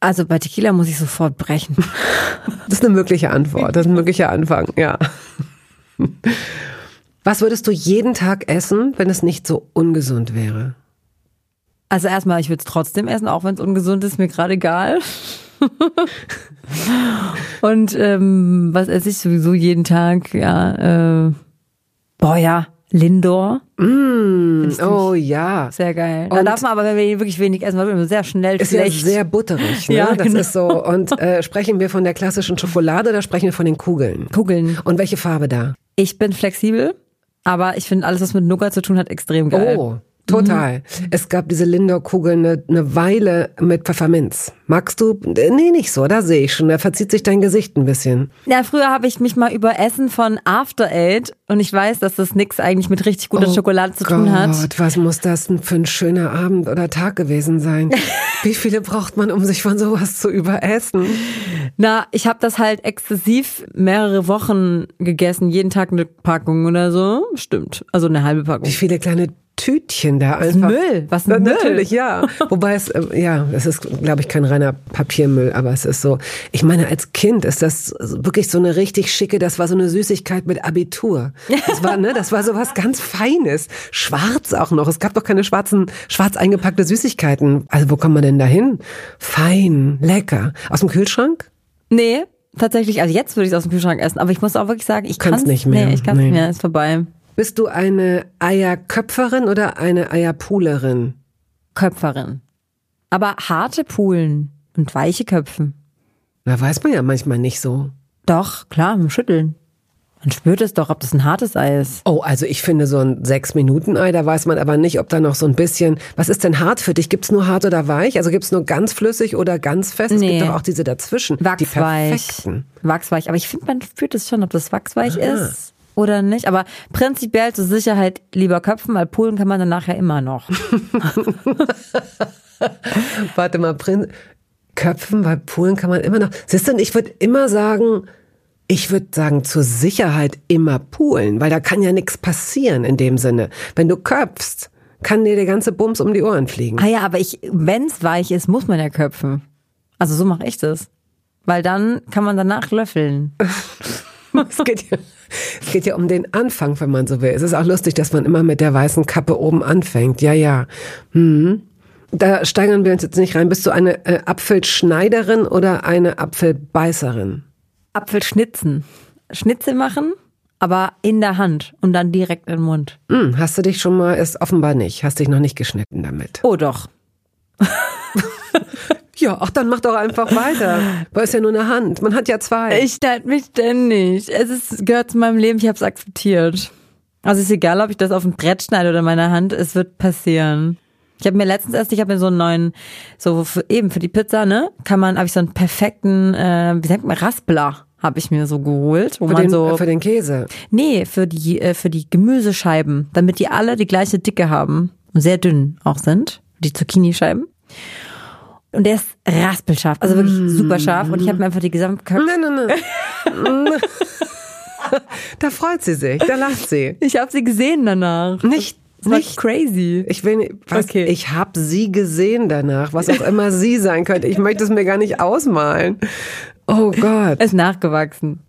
[SPEAKER 2] Also bei Tequila muss ich sofort brechen.
[SPEAKER 1] Das ist eine mögliche Antwort, das ist ein möglicher Anfang, ja. Was würdest du jeden Tag essen, wenn es nicht so ungesund wäre?
[SPEAKER 2] Also erstmal, ich würde es trotzdem essen, auch wenn es ungesund ist, mir gerade egal. Und ähm, was esse ich sowieso jeden Tag? Ja, äh, boah ja, Lindor.
[SPEAKER 1] Mm, oh ja.
[SPEAKER 2] Sehr geil. Da darf man aber, wenn wir wirklich wenig essen, weil wir sehr schnell
[SPEAKER 1] Ist
[SPEAKER 2] schlecht.
[SPEAKER 1] ja sehr butterig, ne?
[SPEAKER 2] Ja,
[SPEAKER 1] das
[SPEAKER 2] genau.
[SPEAKER 1] ist so. Und äh, sprechen wir von der klassischen Schokolade oder sprechen wir von den Kugeln?
[SPEAKER 2] Kugeln.
[SPEAKER 1] Und welche Farbe da?
[SPEAKER 2] Ich bin flexibel, aber ich finde alles, was mit Nougat zu tun hat, extrem geil.
[SPEAKER 1] Oh, total. Es gab diese Lindor-Kugeln eine, eine Weile mit Pfefferminz. Magst du? Nee, nicht so, da sehe ich schon. Da verzieht sich dein Gesicht ein bisschen.
[SPEAKER 2] Ja, früher habe ich mich mal über Essen von After Eight und ich weiß, dass das nix eigentlich mit richtig guter Schokolade zu tun hat.
[SPEAKER 1] Oh Gott, was muss das denn für ein schöner Abend oder Tag gewesen sein? Wie viele braucht man, um sich von sowas zu überessen?
[SPEAKER 2] Na, ich habe das halt exzessiv mehrere Wochen gegessen, jeden Tag eine Packung oder so. Stimmt, also eine halbe Packung.
[SPEAKER 1] Wie viele kleine Tütchen da einfach.
[SPEAKER 2] Müll, was
[SPEAKER 1] Na,
[SPEAKER 2] Müll.
[SPEAKER 1] Natürlich, ja. Wobei es, äh, ja, es ist, glaube ich, kein reiner Papiermüll, aber es ist so. Ich meine, als Kind ist das wirklich so eine richtig schicke, das war so eine Süßigkeit mit Abitur. Das war, ne, das war so was ganz Feines. Schwarz auch noch. Es gab doch keine schwarzen, schwarz eingepackte Süßigkeiten. Also wo kommt man denn da hin? Fein, lecker. Aus dem Kühlschrank?
[SPEAKER 2] Nee, tatsächlich, also jetzt würde ich es aus dem Kühlschrank essen, aber ich muss auch wirklich sagen, ich
[SPEAKER 1] Kannst
[SPEAKER 2] kann's
[SPEAKER 1] nicht mehr.
[SPEAKER 2] Nee, ich kann
[SPEAKER 1] Nee.
[SPEAKER 2] nicht mehr, ist vorbei.
[SPEAKER 1] Bist du eine Eierköpferin oder eine Eierpulerin?
[SPEAKER 2] Köpferin. Aber harte Pulen und weiche Köpfen.
[SPEAKER 1] Da weiß man ja manchmal nicht so.
[SPEAKER 2] Doch, klar, dem Schütteln. Man spürt es doch, ob das ein hartes Ei ist.
[SPEAKER 1] Oh, also ich finde so ein Sechs-Minuten-Ei, da weiß man aber nicht, ob da noch so ein bisschen. Was ist denn hart für dich? Gibt's nur hart oder weich? Also gibt's nur ganz flüssig oder ganz fest? Es
[SPEAKER 2] Nee.
[SPEAKER 1] gibt doch auch diese dazwischen. Die
[SPEAKER 2] Wachsweich.
[SPEAKER 1] perfekten.
[SPEAKER 2] Wachsweich. Aber ich finde, man spürt es schon, ob das wachsweich ist oder nicht. Aber prinzipiell zur Sicherheit lieber köpfen, weil Pulen kann man dann nachher immer noch.
[SPEAKER 1] Warte mal, Prin Köpfen bei Pulen kann man immer noch. Siehst du, ich würde immer sagen, ich würde sagen, zur Sicherheit immer pulen, weil da kann ja nichts passieren in dem Sinne. Wenn du köpfst, kann dir der ganze Bums um die Ohren fliegen.
[SPEAKER 2] Ah ja, aber ich, wenn's weich ist, muss man ja köpfen. Also so mache ich das. Weil dann kann man danach löffeln.
[SPEAKER 1] Es geht, ja, es geht ja um den Anfang, wenn man so will. Es ist auch lustig, dass man immer mit der weißen Kappe oben anfängt. Ja, ja. Mhm. Da steigern wir uns jetzt nicht rein. Bist du eine äh, Apfelschneiderin oder eine Apfelbeißerin?
[SPEAKER 2] Apfelschnitzen. Schnitzel machen, aber in der Hand und dann direkt in den Mund.
[SPEAKER 1] Hm, hast du dich schon mal, ist offenbar nicht, hast dich noch nicht geschnitten damit.
[SPEAKER 2] Oh doch.
[SPEAKER 1] Ja, ach, dann mach doch einfach weiter. Weil es ja nur eine Hand. Man hat ja zwei.
[SPEAKER 2] Ich schneide mich ständig. Es ist, gehört zu meinem Leben, ich habe es akzeptiert. Also ist egal, ob ich das auf dem Brett schneide oder in meiner Hand, es wird passieren. Ich habe mir letztens erst, ich habe mir so einen neuen, so für, eben für die Pizza, ne, kann man, habe ich so einen perfekten, äh, wie sagt man, Raspler habe ich mir so geholt, wo
[SPEAKER 1] für,
[SPEAKER 2] man
[SPEAKER 1] den,
[SPEAKER 2] so,
[SPEAKER 1] für den Käse.
[SPEAKER 2] nee, für die, äh, für die Gemüsescheiben, damit die alle die gleiche Dicke haben und sehr dünn auch sind, die Zucchini-Scheiben. Und der ist raspelscharf, also wirklich super scharf. Und ich habe mir einfach die gesamte
[SPEAKER 1] Nein, nein, nein. da freut sie sich, da lacht sie.
[SPEAKER 2] Ich habe sie gesehen danach.
[SPEAKER 1] Nicht,
[SPEAKER 2] Das war
[SPEAKER 1] nicht
[SPEAKER 2] crazy.
[SPEAKER 1] Ich will nicht, was,
[SPEAKER 2] Okay.
[SPEAKER 1] ich habe sie gesehen danach, was auch immer sie sein könnte. Ich möchte es mir gar nicht ausmalen. Oh Gott.
[SPEAKER 2] ist nachgewachsen.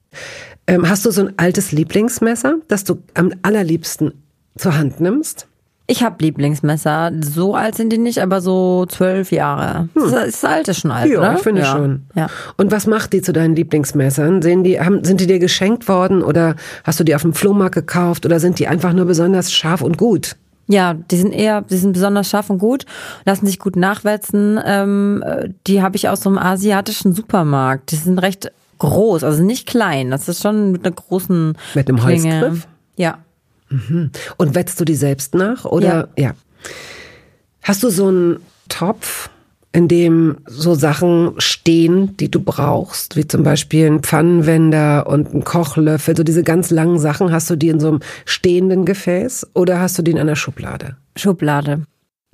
[SPEAKER 1] Ähm, hast du so ein altes Lieblingsmesser, das du am allerliebsten zur Hand nimmst?
[SPEAKER 2] Ich habe Lieblingsmesser. So alt sind die nicht, aber so zwölf Jahre. Das ist alt, ist schon alt,
[SPEAKER 1] Ja,
[SPEAKER 2] oder?
[SPEAKER 1] ich finde
[SPEAKER 2] ja.
[SPEAKER 1] schon.
[SPEAKER 2] Ja.
[SPEAKER 1] Und was macht die zu deinen Lieblingsmessern? Sehen die, haben, sind die dir geschenkt worden oder hast du die auf dem Flohmarkt gekauft oder sind die einfach nur besonders scharf und gut?
[SPEAKER 2] Ja, die sind eher, die sind besonders scharf und gut, lassen sich gut nachwetzen. Ähm, äh, die habe ich aus so einem asiatischen Supermarkt. Die sind recht groß, also nicht klein. Das ist schon mit einer großen
[SPEAKER 1] Mit einem. Holzgriff?
[SPEAKER 2] Ja.
[SPEAKER 1] Und wetzt du die selbst nach oder ja? Hast du so einen Topf, in dem so Sachen stehen, die du brauchst, wie zum Beispiel ein Pfannenwender und ein Kochlöffel, so diese ganz langen Sachen, hast du die in so einem stehenden Gefäß oder hast du die in einer Schublade?
[SPEAKER 2] Schublade.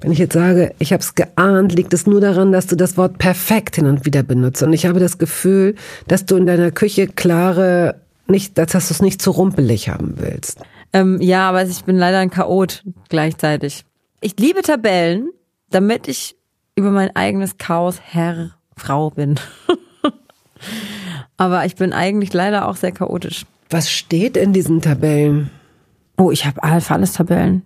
[SPEAKER 1] Wenn ich jetzt sage, ich habe es geahnt, liegt es nur daran, dass du das Wort perfekt hin und wieder benutzt. Und ich habe das Gefühl, dass du in deiner Küche klare, nicht, dass du es nicht zu rumpelig haben willst.
[SPEAKER 2] Ähm, ja, aber ich bin leider ein Chaot gleichzeitig. Ich liebe Tabellen, damit ich über mein eigenes Chaos Herr, Frau bin. Aber ich bin eigentlich leider auch sehr chaotisch.
[SPEAKER 1] Was steht in diesen Tabellen?
[SPEAKER 2] Oh, ich habe alles Tabellen.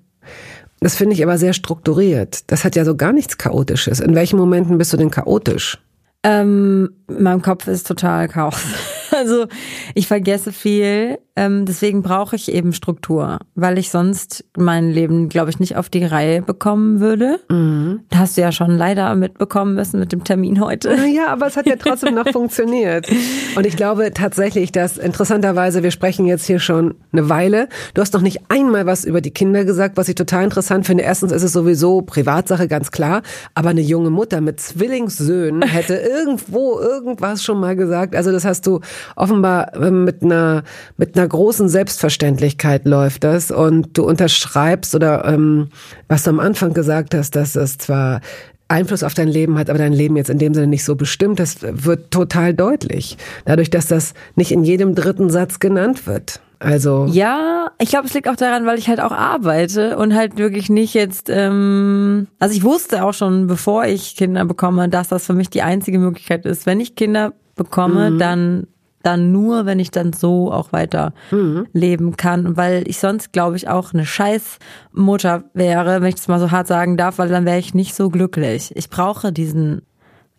[SPEAKER 1] Das finde ich aber sehr strukturiert. Das hat ja so gar nichts Chaotisches. In welchen Momenten bist du denn chaotisch?
[SPEAKER 2] Ähm, in meinem Kopf ist total Chaos. Also ich vergesse viel, ähm, deswegen brauche ich eben Struktur, weil ich sonst mein Leben, glaube ich, nicht auf die Reihe bekommen würde. Mhm. Da hast du ja schon leider mitbekommen müssen mit dem Termin heute.
[SPEAKER 1] Ja, aber es hat ja trotzdem noch funktioniert. Und ich glaube tatsächlich, dass interessanterweise, wir sprechen jetzt hier schon eine Weile, du hast noch nicht einmal was über die Kinder gesagt, was ich total interessant finde. Erstens ist es sowieso Privatsache, ganz klar, aber eine junge Mutter mit Zwillingssöhnen hätte irgendwo irgendwas schon mal gesagt. Also das hast du offenbar äh, mit einer, mit einer großen Selbstverständlichkeit läuft das und du unterschreibst oder ähm, was du am Anfang gesagt hast, dass es zwar Einfluss auf dein Leben hat, aber dein Leben jetzt in dem Sinne nicht so bestimmt, das wird total deutlich. Dadurch, dass das nicht in jedem dritten Satz genannt wird. Also
[SPEAKER 2] ja, ich glaube, es liegt auch daran, weil ich halt auch arbeite und halt wirklich nicht jetzt. Ähm, also ich wusste auch schon, bevor ich Kinder bekomme, dass das für mich die einzige Möglichkeit ist. Wenn ich Kinder bekomme, mhm. dann dann nur, wenn ich dann so auch weiter mhm. leben kann. Weil ich sonst, glaube ich, auch eine Scheißmutter wäre, wenn ich das mal so hart sagen darf, weil dann wäre ich nicht so glücklich. Ich brauche diesen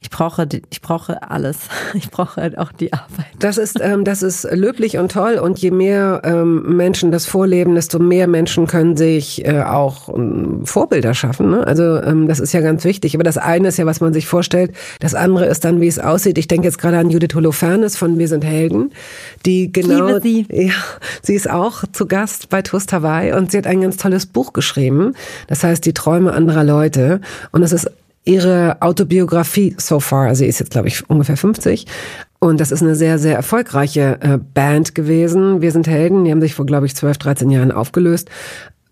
[SPEAKER 2] ich brauche, ich brauche alles. Ich brauche halt auch die Arbeit.
[SPEAKER 1] Das ist, ähm, das ist löblich und toll. Und je mehr ähm, Menschen das vorleben, desto mehr Menschen können sich äh, auch ähm, Vorbilder schaffen. Ne? Also ähm, das ist ja ganz wichtig. Aber das eine ist ja, was man sich vorstellt. Das andere ist dann, wie es aussieht. Ich denke jetzt gerade an Judith Holofernes von Wir sind Helden, die genau,
[SPEAKER 2] Liebe sie.
[SPEAKER 1] ja, sie ist auch zu Gast bei Toast Hawaii und sie hat ein ganz tolles Buch geschrieben. Das heißt die Träume anderer Leute. Und es ist ihre Autobiografie so far. Also sie ist jetzt, glaube ich, ungefähr 50. Und das ist eine sehr, sehr erfolgreiche äh, Band gewesen. Wir sind Helden. Die haben sich vor, glaube ich, 12, 13 Jahren aufgelöst.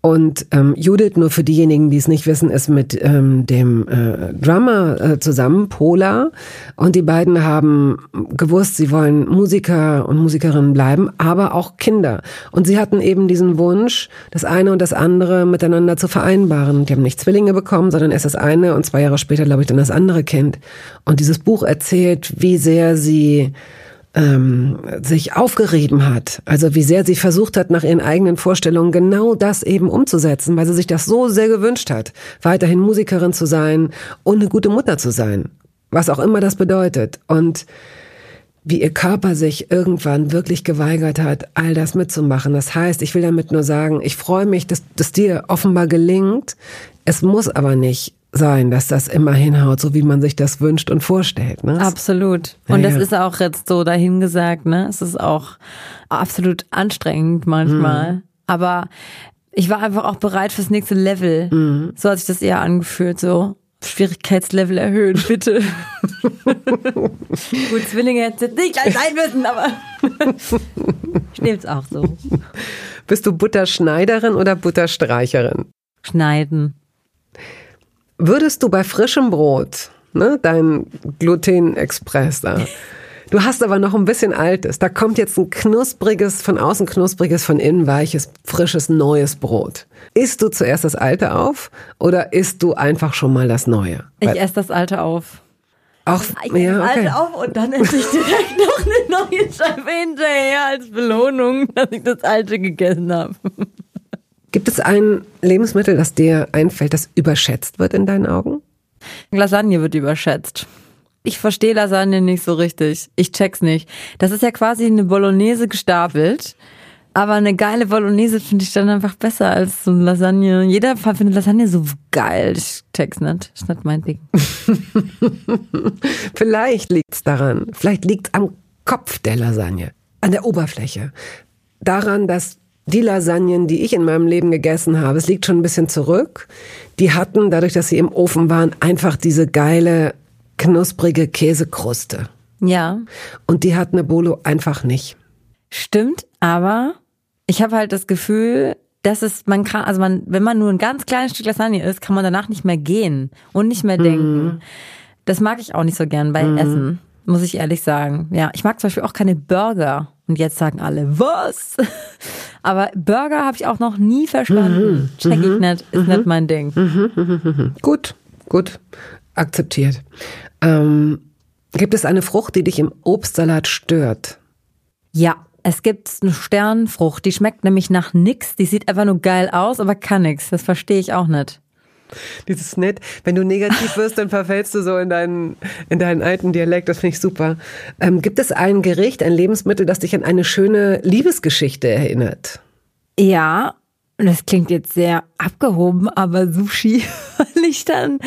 [SPEAKER 1] Und ähm, Judith, nur für diejenigen, die es nicht wissen, ist mit ähm, dem äh, Drummer äh, zusammen, Pola. Und die beiden haben gewusst, sie wollen Musiker und Musikerinnen bleiben, aber auch Kinder. Und sie hatten eben diesen Wunsch, das eine und das andere miteinander zu vereinbaren. Die haben nicht Zwillinge bekommen, sondern erst das eine und zwei Jahre später, glaube ich, dann das andere Kind. Und dieses Buch erzählt, wie sehr sie ähm, sich aufgerieben hat, also wie sehr sie versucht hat, nach ihren eigenen Vorstellungen genau das eben umzusetzen, weil sie sich das so sehr gewünscht hat, weiterhin Musikerin zu sein und eine gute Mutter zu sein, was auch immer das bedeutet. Und wie ihr Körper sich irgendwann wirklich geweigert hat, all das mitzumachen. Das heißt, ich will damit nur sagen, ich freue mich, dass, dass dir offenbar gelingt. Es muss aber nicht sein, dass das immer hinhaut, so wie man sich das wünscht und vorstellt. Ne?
[SPEAKER 2] Absolut. Und ja, das ja. ist auch jetzt so dahingesagt, ne? Es ist auch absolut anstrengend manchmal. Mhm. Aber ich war einfach auch bereit fürs nächste Level. Mhm. So hat sich das eher angefühlt, so. Schwierigkeitslevel erhöhen, bitte. Gut, Zwillinge hätte jetzt nicht gleich sein müssen, aber ich nehme es auch so.
[SPEAKER 1] Bist du Butterschneiderin oder Butterstreicherin?
[SPEAKER 2] Schneiden.
[SPEAKER 1] Würdest du bei frischem Brot, ne, dein Gluten-Express da, du hast aber noch ein bisschen altes, da kommt jetzt ein knuspriges, von außen knuspriges, von innen weiches, frisches, neues Brot. Isst du zuerst das alte auf oder isst du einfach schon mal das neue?
[SPEAKER 2] Ich esse das alte auf.
[SPEAKER 1] Auch,
[SPEAKER 2] ich ja, okay. alte auf und dann esse ich direkt noch eine neue Scheibe hinterher als Belohnung, dass ich das alte gegessen habe.
[SPEAKER 1] Gibt es ein Lebensmittel, das dir einfällt, das überschätzt wird in deinen Augen?
[SPEAKER 2] Lasagne wird überschätzt. Ich verstehe Lasagne nicht so richtig. Ich check's nicht. Das ist ja quasi eine Bolognese gestapelt. Aber eine geile Bolognese finde ich dann einfach besser als so eine Lasagne. Jeder findet Lasagne so geil. Ich check's nicht. Ist nicht mein Ding.
[SPEAKER 1] Vielleicht liegt's daran. Vielleicht liegt's am Kopf der Lasagne. An der Oberfläche. Daran, dass die Lasagnen, die ich in meinem Leben gegessen habe, es liegt schon ein bisschen zurück, die hatten, dadurch, dass sie im Ofen waren, einfach diese geile, knusprige Käsekruste.
[SPEAKER 2] Ja.
[SPEAKER 1] Und die hat eine Bolo einfach nicht.
[SPEAKER 2] Stimmt, aber ich habe halt das Gefühl, dass es, man kann, also man, wenn man nur ein ganz kleines Stück Lasagne isst, kann man danach nicht mehr gehen und nicht mehr denken. Mm. Das mag ich auch nicht so gern bei mm. Essen, muss ich ehrlich sagen. Ja, ich mag zum Beispiel auch keine Burger. Und jetzt sagen alle, was? Aber Burger habe ich auch noch nie verstanden. Check ich nicht, ist nicht mein Ding.
[SPEAKER 1] Gut, gut. Akzeptiert. Ähm, gibt es eine Frucht, die dich im Obstsalat stört?
[SPEAKER 2] Ja, es gibt eine Sternfrucht, die schmeckt nämlich nach nix. Die sieht einfach nur geil aus, aber kann nix. Das verstehe ich auch nicht.
[SPEAKER 1] Dieses nett, wenn du negativ wirst, dann verfällst du so in deinen, in deinen alten Dialekt. Das finde ich super. Ähm, gibt es ein Gericht, ein Lebensmittel, das dich an eine schöne Liebesgeschichte erinnert?
[SPEAKER 2] Ja, und das klingt jetzt sehr abgehoben, aber Sushi, weil ich dann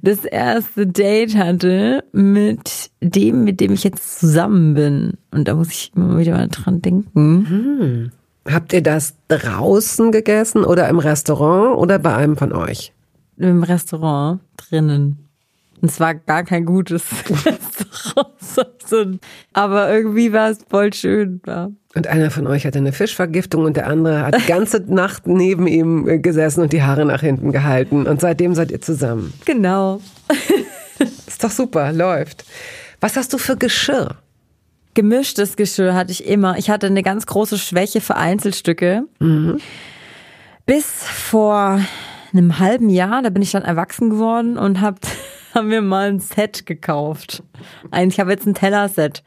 [SPEAKER 2] das erste Date hatte mit dem, mit dem ich jetzt zusammen bin. Und da muss ich immer wieder mal dran denken.
[SPEAKER 1] Habt ihr das draußen gegessen oder im Restaurant oder bei einem von euch?
[SPEAKER 2] Im Restaurant drinnen. Und es war gar kein gutes Restaurant. Aber irgendwie war es voll schön. Ja.
[SPEAKER 1] Und einer von euch hatte eine Fischvergiftung und der andere hat die ganze Nacht neben ihm gesessen und die Haare nach hinten gehalten. Und seitdem seid ihr zusammen.
[SPEAKER 2] Genau.
[SPEAKER 1] Ist doch super, läuft. Was hast du für Geschirr?
[SPEAKER 2] Gemischtes Geschirr hatte ich immer. Ich hatte eine ganz große Schwäche für Einzelstücke. Bis vor einem halben Jahr, da bin ich dann erwachsen geworden und hab, haben wir mal ein Set gekauft. Ein- Ich habe jetzt ein Tellerset.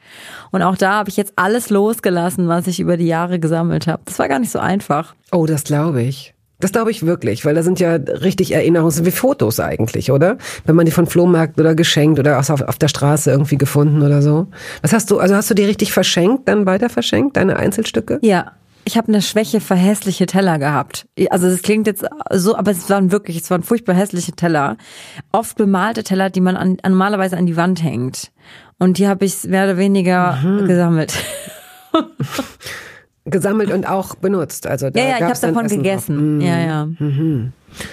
[SPEAKER 2] Und auch da habe ich jetzt alles losgelassen, was ich über die Jahre gesammelt habe. Das war gar nicht so einfach.
[SPEAKER 1] Oh, das glaube ich. Das glaube ich wirklich, weil da sind ja richtig Erinnerungen, wie Fotos eigentlich, oder? Wenn man die von Flohmarkt oder geschenkt oder auf, auf der Straße irgendwie gefunden oder so. Was hast du, also hast du die richtig verschenkt, dann weiter verschenkt, deine Einzelstücke?
[SPEAKER 2] Ja, ich habe eine Schwäche für hässliche Teller gehabt. Also das klingt jetzt so, aber es waren wirklich, es waren furchtbar hässliche Teller. Oft bemalte Teller, die man an, normalerweise an die Wand hängt. Und die habe ich mehr oder weniger gesammelt.
[SPEAKER 1] Gesammelt und auch benutzt. Also da
[SPEAKER 2] Ja, ja, ich habe davon
[SPEAKER 1] Essen
[SPEAKER 2] gegessen.
[SPEAKER 1] drauf.
[SPEAKER 2] Ja, ja.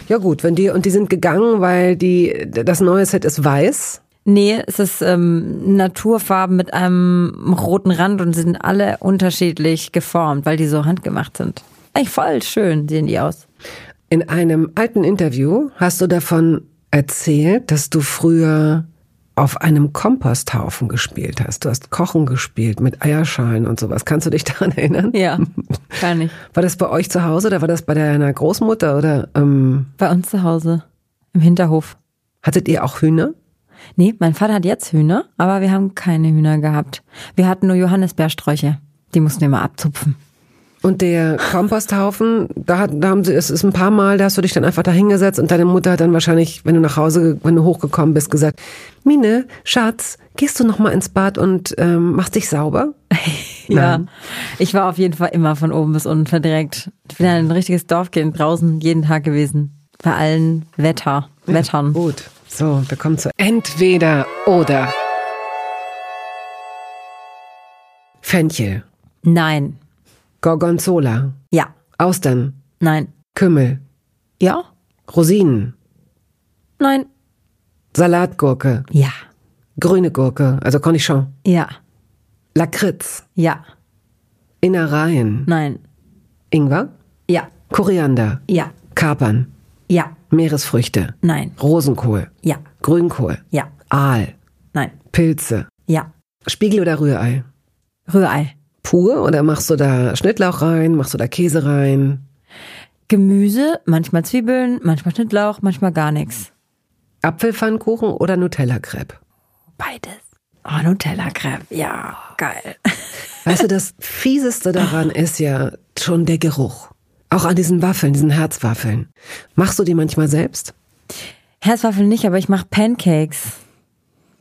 [SPEAKER 1] Ja gut, wenn die und die sind gegangen, weil die das neue Set ist weiß.
[SPEAKER 2] Nee, es ist ähm, Naturfarben mit einem roten Rand und sind alle unterschiedlich geformt, weil die so handgemacht sind. Eigentlich voll schön sehen die aus.
[SPEAKER 1] In einem alten Interview hast du davon erzählt, dass du früher auf einem Komposthaufen gespielt hast. Du hast Kochen gespielt mit Eierschalen und sowas. Kannst du dich daran erinnern?
[SPEAKER 2] Ja, kann ich.
[SPEAKER 1] War das bei euch zu Hause oder war das bei deiner Großmutter oder ähm,
[SPEAKER 2] Bei uns zu Hause im Hinterhof.
[SPEAKER 1] hattet ihr auch Hühner?
[SPEAKER 2] Nee, mein Vater hat jetzt Hühner, aber wir haben keine Hühner gehabt. Wir hatten nur Johannisbeersträuche. Die mussten wir immer abzupfen.
[SPEAKER 1] Und der Komposthaufen, da, hat, da haben sie, es ist ein paar Mal, da hast du dich dann einfach da hingesetzt und deine Mutter hat dann wahrscheinlich, wenn du nach Hause, wenn du hochgekommen bist, gesagt, Mine, Schatz, gehst du noch mal ins Bad und ähm, machst dich sauber?
[SPEAKER 2] Ja, ich war auf jeden Fall immer von oben bis unten verdreckt. Ich bin ein richtiges Dorfkind draußen jeden Tag gewesen. Bei allen Wetter, Wettern.
[SPEAKER 1] Gut. So, wir kommen zu entweder oder. Fenchel,
[SPEAKER 2] Nein.
[SPEAKER 1] Gorgonzola,
[SPEAKER 2] Ja.
[SPEAKER 1] Austern,
[SPEAKER 2] Nein.
[SPEAKER 1] Kümmel,
[SPEAKER 2] Ja.
[SPEAKER 1] Rosinen,
[SPEAKER 2] Nein.
[SPEAKER 1] Salatgurke,
[SPEAKER 2] Ja.
[SPEAKER 1] grüne Gurke, also Cornichon,
[SPEAKER 2] Ja.
[SPEAKER 1] Lakritz,
[SPEAKER 2] Ja.
[SPEAKER 1] Innereien,
[SPEAKER 2] Nein.
[SPEAKER 1] Ingwer,
[SPEAKER 2] Ja.
[SPEAKER 1] Koriander,
[SPEAKER 2] Ja.
[SPEAKER 1] Kapern,
[SPEAKER 2] Ja.
[SPEAKER 1] Meeresfrüchte,
[SPEAKER 2] Nein.
[SPEAKER 1] Rosenkohl,
[SPEAKER 2] Ja.
[SPEAKER 1] Grünkohl,
[SPEAKER 2] Ja.
[SPEAKER 1] Aal,
[SPEAKER 2] Nein.
[SPEAKER 1] Pilze,
[SPEAKER 2] Ja.
[SPEAKER 1] Spiegel oder Rührei?
[SPEAKER 2] Rührei.
[SPEAKER 1] Pur oder machst du da Schnittlauch rein, machst du da Käse rein?
[SPEAKER 2] Gemüse, manchmal Zwiebeln, manchmal Schnittlauch, manchmal gar nichts.
[SPEAKER 1] Apfelpfannkuchen oder Nutella-Crepe?
[SPEAKER 2] Beides. Oh, Nutella-Crepe. Ja, geil.
[SPEAKER 1] Weißt du, das Fieseste daran ist ja schon der Geruch. Auch an diesen Waffeln, diesen Herzwaffeln. Machst du die manchmal selbst?
[SPEAKER 2] Herzwaffeln nicht, aber ich mache Pancakes.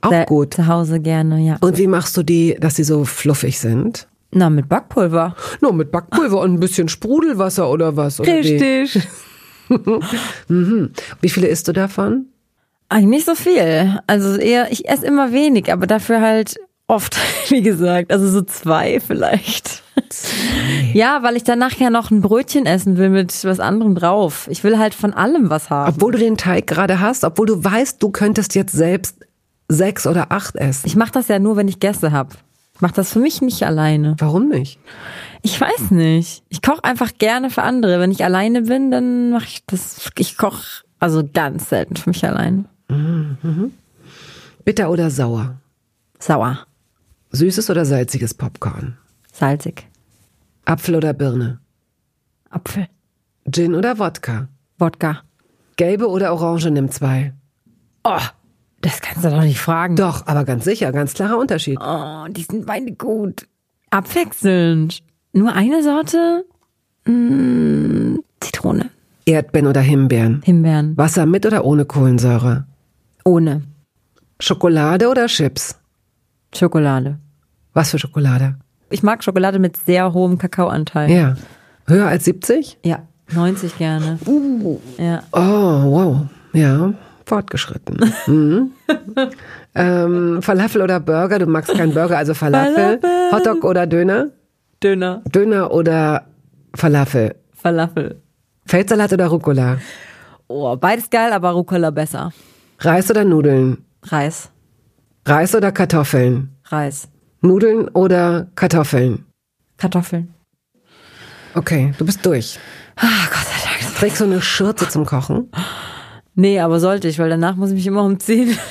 [SPEAKER 1] Auch
[SPEAKER 2] Sehr-
[SPEAKER 1] gut.
[SPEAKER 2] Zu Hause gerne, ja.
[SPEAKER 1] Und wie machst du die, dass sie so fluffig sind?
[SPEAKER 2] Na, mit Backpulver.
[SPEAKER 1] Nur mit Backpulver und ein bisschen Sprudelwasser oder was? Oder?
[SPEAKER 2] Richtig.
[SPEAKER 1] Wie viele isst du davon?
[SPEAKER 2] Eigentlich nicht so viel. Also eher, ich esse immer wenig, aber dafür halt oft, wie gesagt. Also so zwei vielleicht. Ja, weil ich dann nachher noch ein Brötchen essen will mit was anderem drauf. Ich will halt von allem was haben.
[SPEAKER 1] Obwohl du den Teig gerade hast, obwohl du weißt, du könntest jetzt selbst sechs oder acht essen.
[SPEAKER 2] Ich mache das ja nur, wenn ich Gäste hab. Ich mache das für mich nicht alleine.
[SPEAKER 1] Warum nicht?
[SPEAKER 2] Ich weiß nicht. Ich koche einfach gerne für andere. Wenn ich alleine bin, dann mache ich das. Ich koche also ganz selten für mich alleine.
[SPEAKER 1] Bitter oder sauer?
[SPEAKER 2] Sauer.
[SPEAKER 1] Süßes oder salziges Popcorn?
[SPEAKER 2] Salzig.
[SPEAKER 1] Apfel oder Birne?
[SPEAKER 2] Apfel.
[SPEAKER 1] Gin oder Wodka?
[SPEAKER 2] Wodka.
[SPEAKER 1] Gelbe oder Orange nimm zwei?
[SPEAKER 2] Oh, das kannst du doch nicht fragen.
[SPEAKER 1] Doch, aber ganz sicher, ganz klarer Unterschied.
[SPEAKER 2] Oh, die sind beide gut. Abwechselnd. Nur eine Sorte? Mm, Zitrone.
[SPEAKER 1] Erdbeeren oder Himbeeren?
[SPEAKER 2] Himbeeren.
[SPEAKER 1] Wasser mit oder ohne Kohlensäure?
[SPEAKER 2] Ohne.
[SPEAKER 1] Schokolade oder Chips?
[SPEAKER 2] Schokolade.
[SPEAKER 1] Was für Schokolade?
[SPEAKER 2] Ich mag Schokolade mit sehr hohem Kakaoanteil.
[SPEAKER 1] Ja. Höher als 70?
[SPEAKER 2] Ja, 90 gerne. Ja.
[SPEAKER 1] Oh, wow. Ja, fortgeschritten. Mhm. ähm, Falafel oder Burger? Du magst keinen Burger, also Falafel.
[SPEAKER 2] Falafel.
[SPEAKER 1] Hotdog oder Döner?
[SPEAKER 2] Döner.
[SPEAKER 1] Döner oder Falafel?
[SPEAKER 2] Falafel.
[SPEAKER 1] Feldsalat oder Rucola?
[SPEAKER 2] Oh, beides geil, aber Rucola besser.
[SPEAKER 1] Reis oder Nudeln?
[SPEAKER 2] Reis.
[SPEAKER 1] Reis oder Kartoffeln?
[SPEAKER 2] Reis.
[SPEAKER 1] Nudeln oder Kartoffeln?
[SPEAKER 2] Kartoffeln.
[SPEAKER 1] Okay, du bist durch.
[SPEAKER 2] Ah, Gott sei Dank.
[SPEAKER 1] Trägst du eine Schürze zum Kochen?
[SPEAKER 2] Nee, aber sollte ich, weil danach muss ich mich immer umziehen.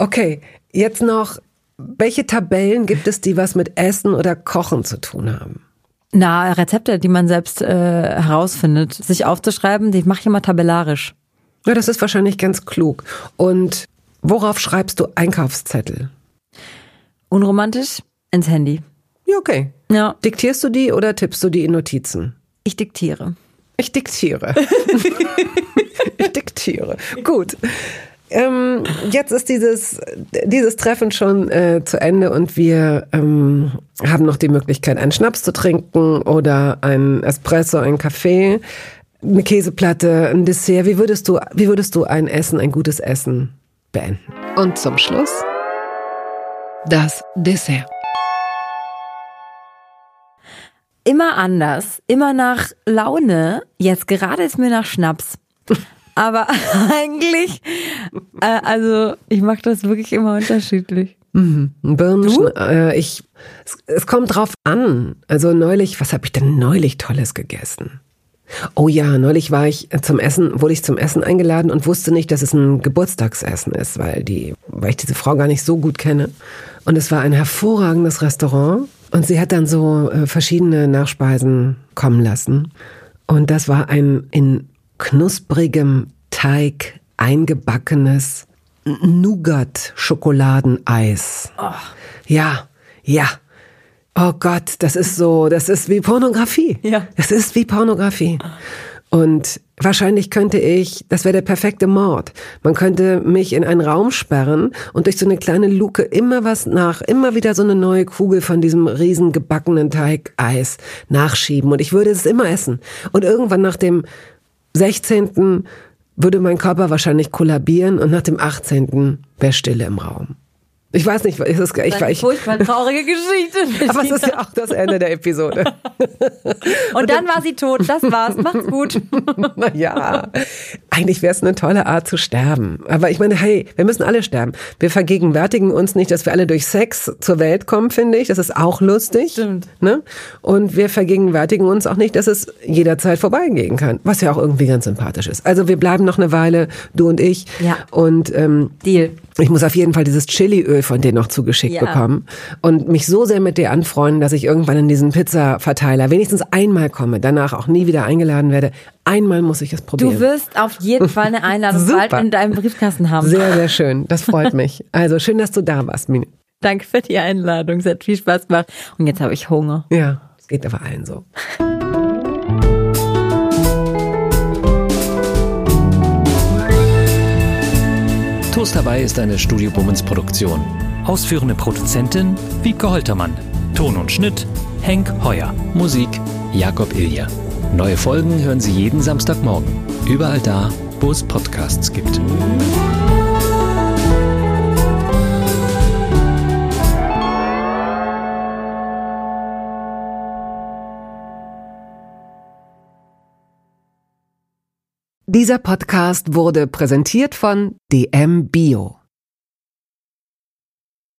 [SPEAKER 1] Okay, jetzt noch, welche Tabellen gibt es, die was mit Essen oder Kochen zu tun haben?
[SPEAKER 2] Na, Rezepte, die man selbst äh, herausfindet, sich aufzuschreiben, die mache ich immer tabellarisch.
[SPEAKER 1] Ja, das ist wahrscheinlich ganz klug. Und worauf schreibst du Einkaufszettel?
[SPEAKER 2] Unromantisch ins Handy.
[SPEAKER 1] Ja, okay.
[SPEAKER 2] Ja,
[SPEAKER 1] Diktierst du die oder tippst du die in Notizen?
[SPEAKER 2] ich diktiere.
[SPEAKER 1] Ich diktiere. ich diktiere. Gut. Ähm, jetzt ist dieses, dieses Treffen schon äh, zu Ende und wir ähm, haben noch die Möglichkeit, einen Schnaps zu trinken oder ein Espresso, ein Kaffee, eine Käseplatte, ein Dessert. Wie würdest du, wie würdest du ein Essen, ein gutes Essen beenden? Und zum Schluss das Dessert.
[SPEAKER 2] Immer anders, immer nach Laune. Jetzt gerade ist mir nach Schnaps. Aber eigentlich, äh, also ich mache das wirklich immer unterschiedlich.
[SPEAKER 1] Birnen, äh, ich, es, es kommt drauf an. Also neulich, was habe ich denn neulich Tolles gegessen? Oh ja, neulich war ich zum Essen, wurde ich zum Essen eingeladen und wusste nicht, dass es ein Geburtstagsessen ist, weil die, weil ich diese Frau gar nicht so gut kenne. Und es war ein hervorragendes Restaurant und sie hat dann so äh, verschiedene Nachspeisen kommen lassen. Und das war ein in knusprigem Teig eingebackenes Nougat-Schokoladeneis. Ja, ja. Oh Gott, das ist so, das ist wie Pornografie.
[SPEAKER 2] Ja.
[SPEAKER 1] Das ist wie Pornografie. Und wahrscheinlich könnte ich, das wäre der perfekte Mord. Man könnte mich in einen Raum sperren und durch so eine kleine Luke immer was nach, immer wieder so eine neue Kugel von diesem riesen gebackenen Teig Eis nachschieben und ich würde es immer essen. Und irgendwann nach dem 16. würde mein Körper wahrscheinlich kollabieren und nach dem 18. wäre Stille im Raum. Ich weiß nicht, ist es, ich,
[SPEAKER 2] Eine
[SPEAKER 1] ich,
[SPEAKER 2] furchtbar traurige Geschichte.
[SPEAKER 1] aber es ist ja auch das Ende der Episode.
[SPEAKER 2] Und dann war sie tot. Das war's. Macht's gut.
[SPEAKER 1] Naja, eigentlich wäre es eine tolle Art zu sterben. Aber ich meine, hey, wir müssen alle sterben. Wir vergegenwärtigen uns nicht, dass wir alle durch Sex zur Welt kommen, finde ich. Das ist auch lustig.
[SPEAKER 2] Stimmt.
[SPEAKER 1] Ne? Und wir vergegenwärtigen uns auch nicht, dass es jederzeit vorbeigehen kann. Was ja auch irgendwie ganz sympathisch ist. Also wir bleiben noch eine Weile, du und ich.
[SPEAKER 2] Ja.
[SPEAKER 1] Und ähm,
[SPEAKER 2] Deal.
[SPEAKER 1] ich muss auf jeden Fall dieses Chiliöl von dir noch zugeschickt
[SPEAKER 2] Ja.
[SPEAKER 1] bekommen und mich so sehr mit dir anfreunden, dass ich irgendwann in diesen Pizza-Verteiler wenigstens einmal komme, danach auch nie wieder eingeladen werde. Einmal muss ich es probieren.
[SPEAKER 2] Du wirst auf jeden Fall eine Einladung bald in deinem Briefkasten haben.
[SPEAKER 1] sehr, sehr schön. Das freut mich. Also schön, dass du da warst, Mine.
[SPEAKER 2] Danke für die Einladung. Es hat viel Spaß gemacht. Und jetzt habe ich Hunger.
[SPEAKER 1] Ja, es geht aber allen so.
[SPEAKER 3] Toast dabei ist eine Studio Bummens Produktion. Ausführende Produzentin Wiebke Holtermann. Ton und Schnitt Henk Heuer. Musik Jakob Ilja. Neue Folgen hören Sie jeden Samstagmorgen. Überall da, wo es Podcasts gibt.
[SPEAKER 1] Dieser Podcast wurde präsentiert von DM Bio.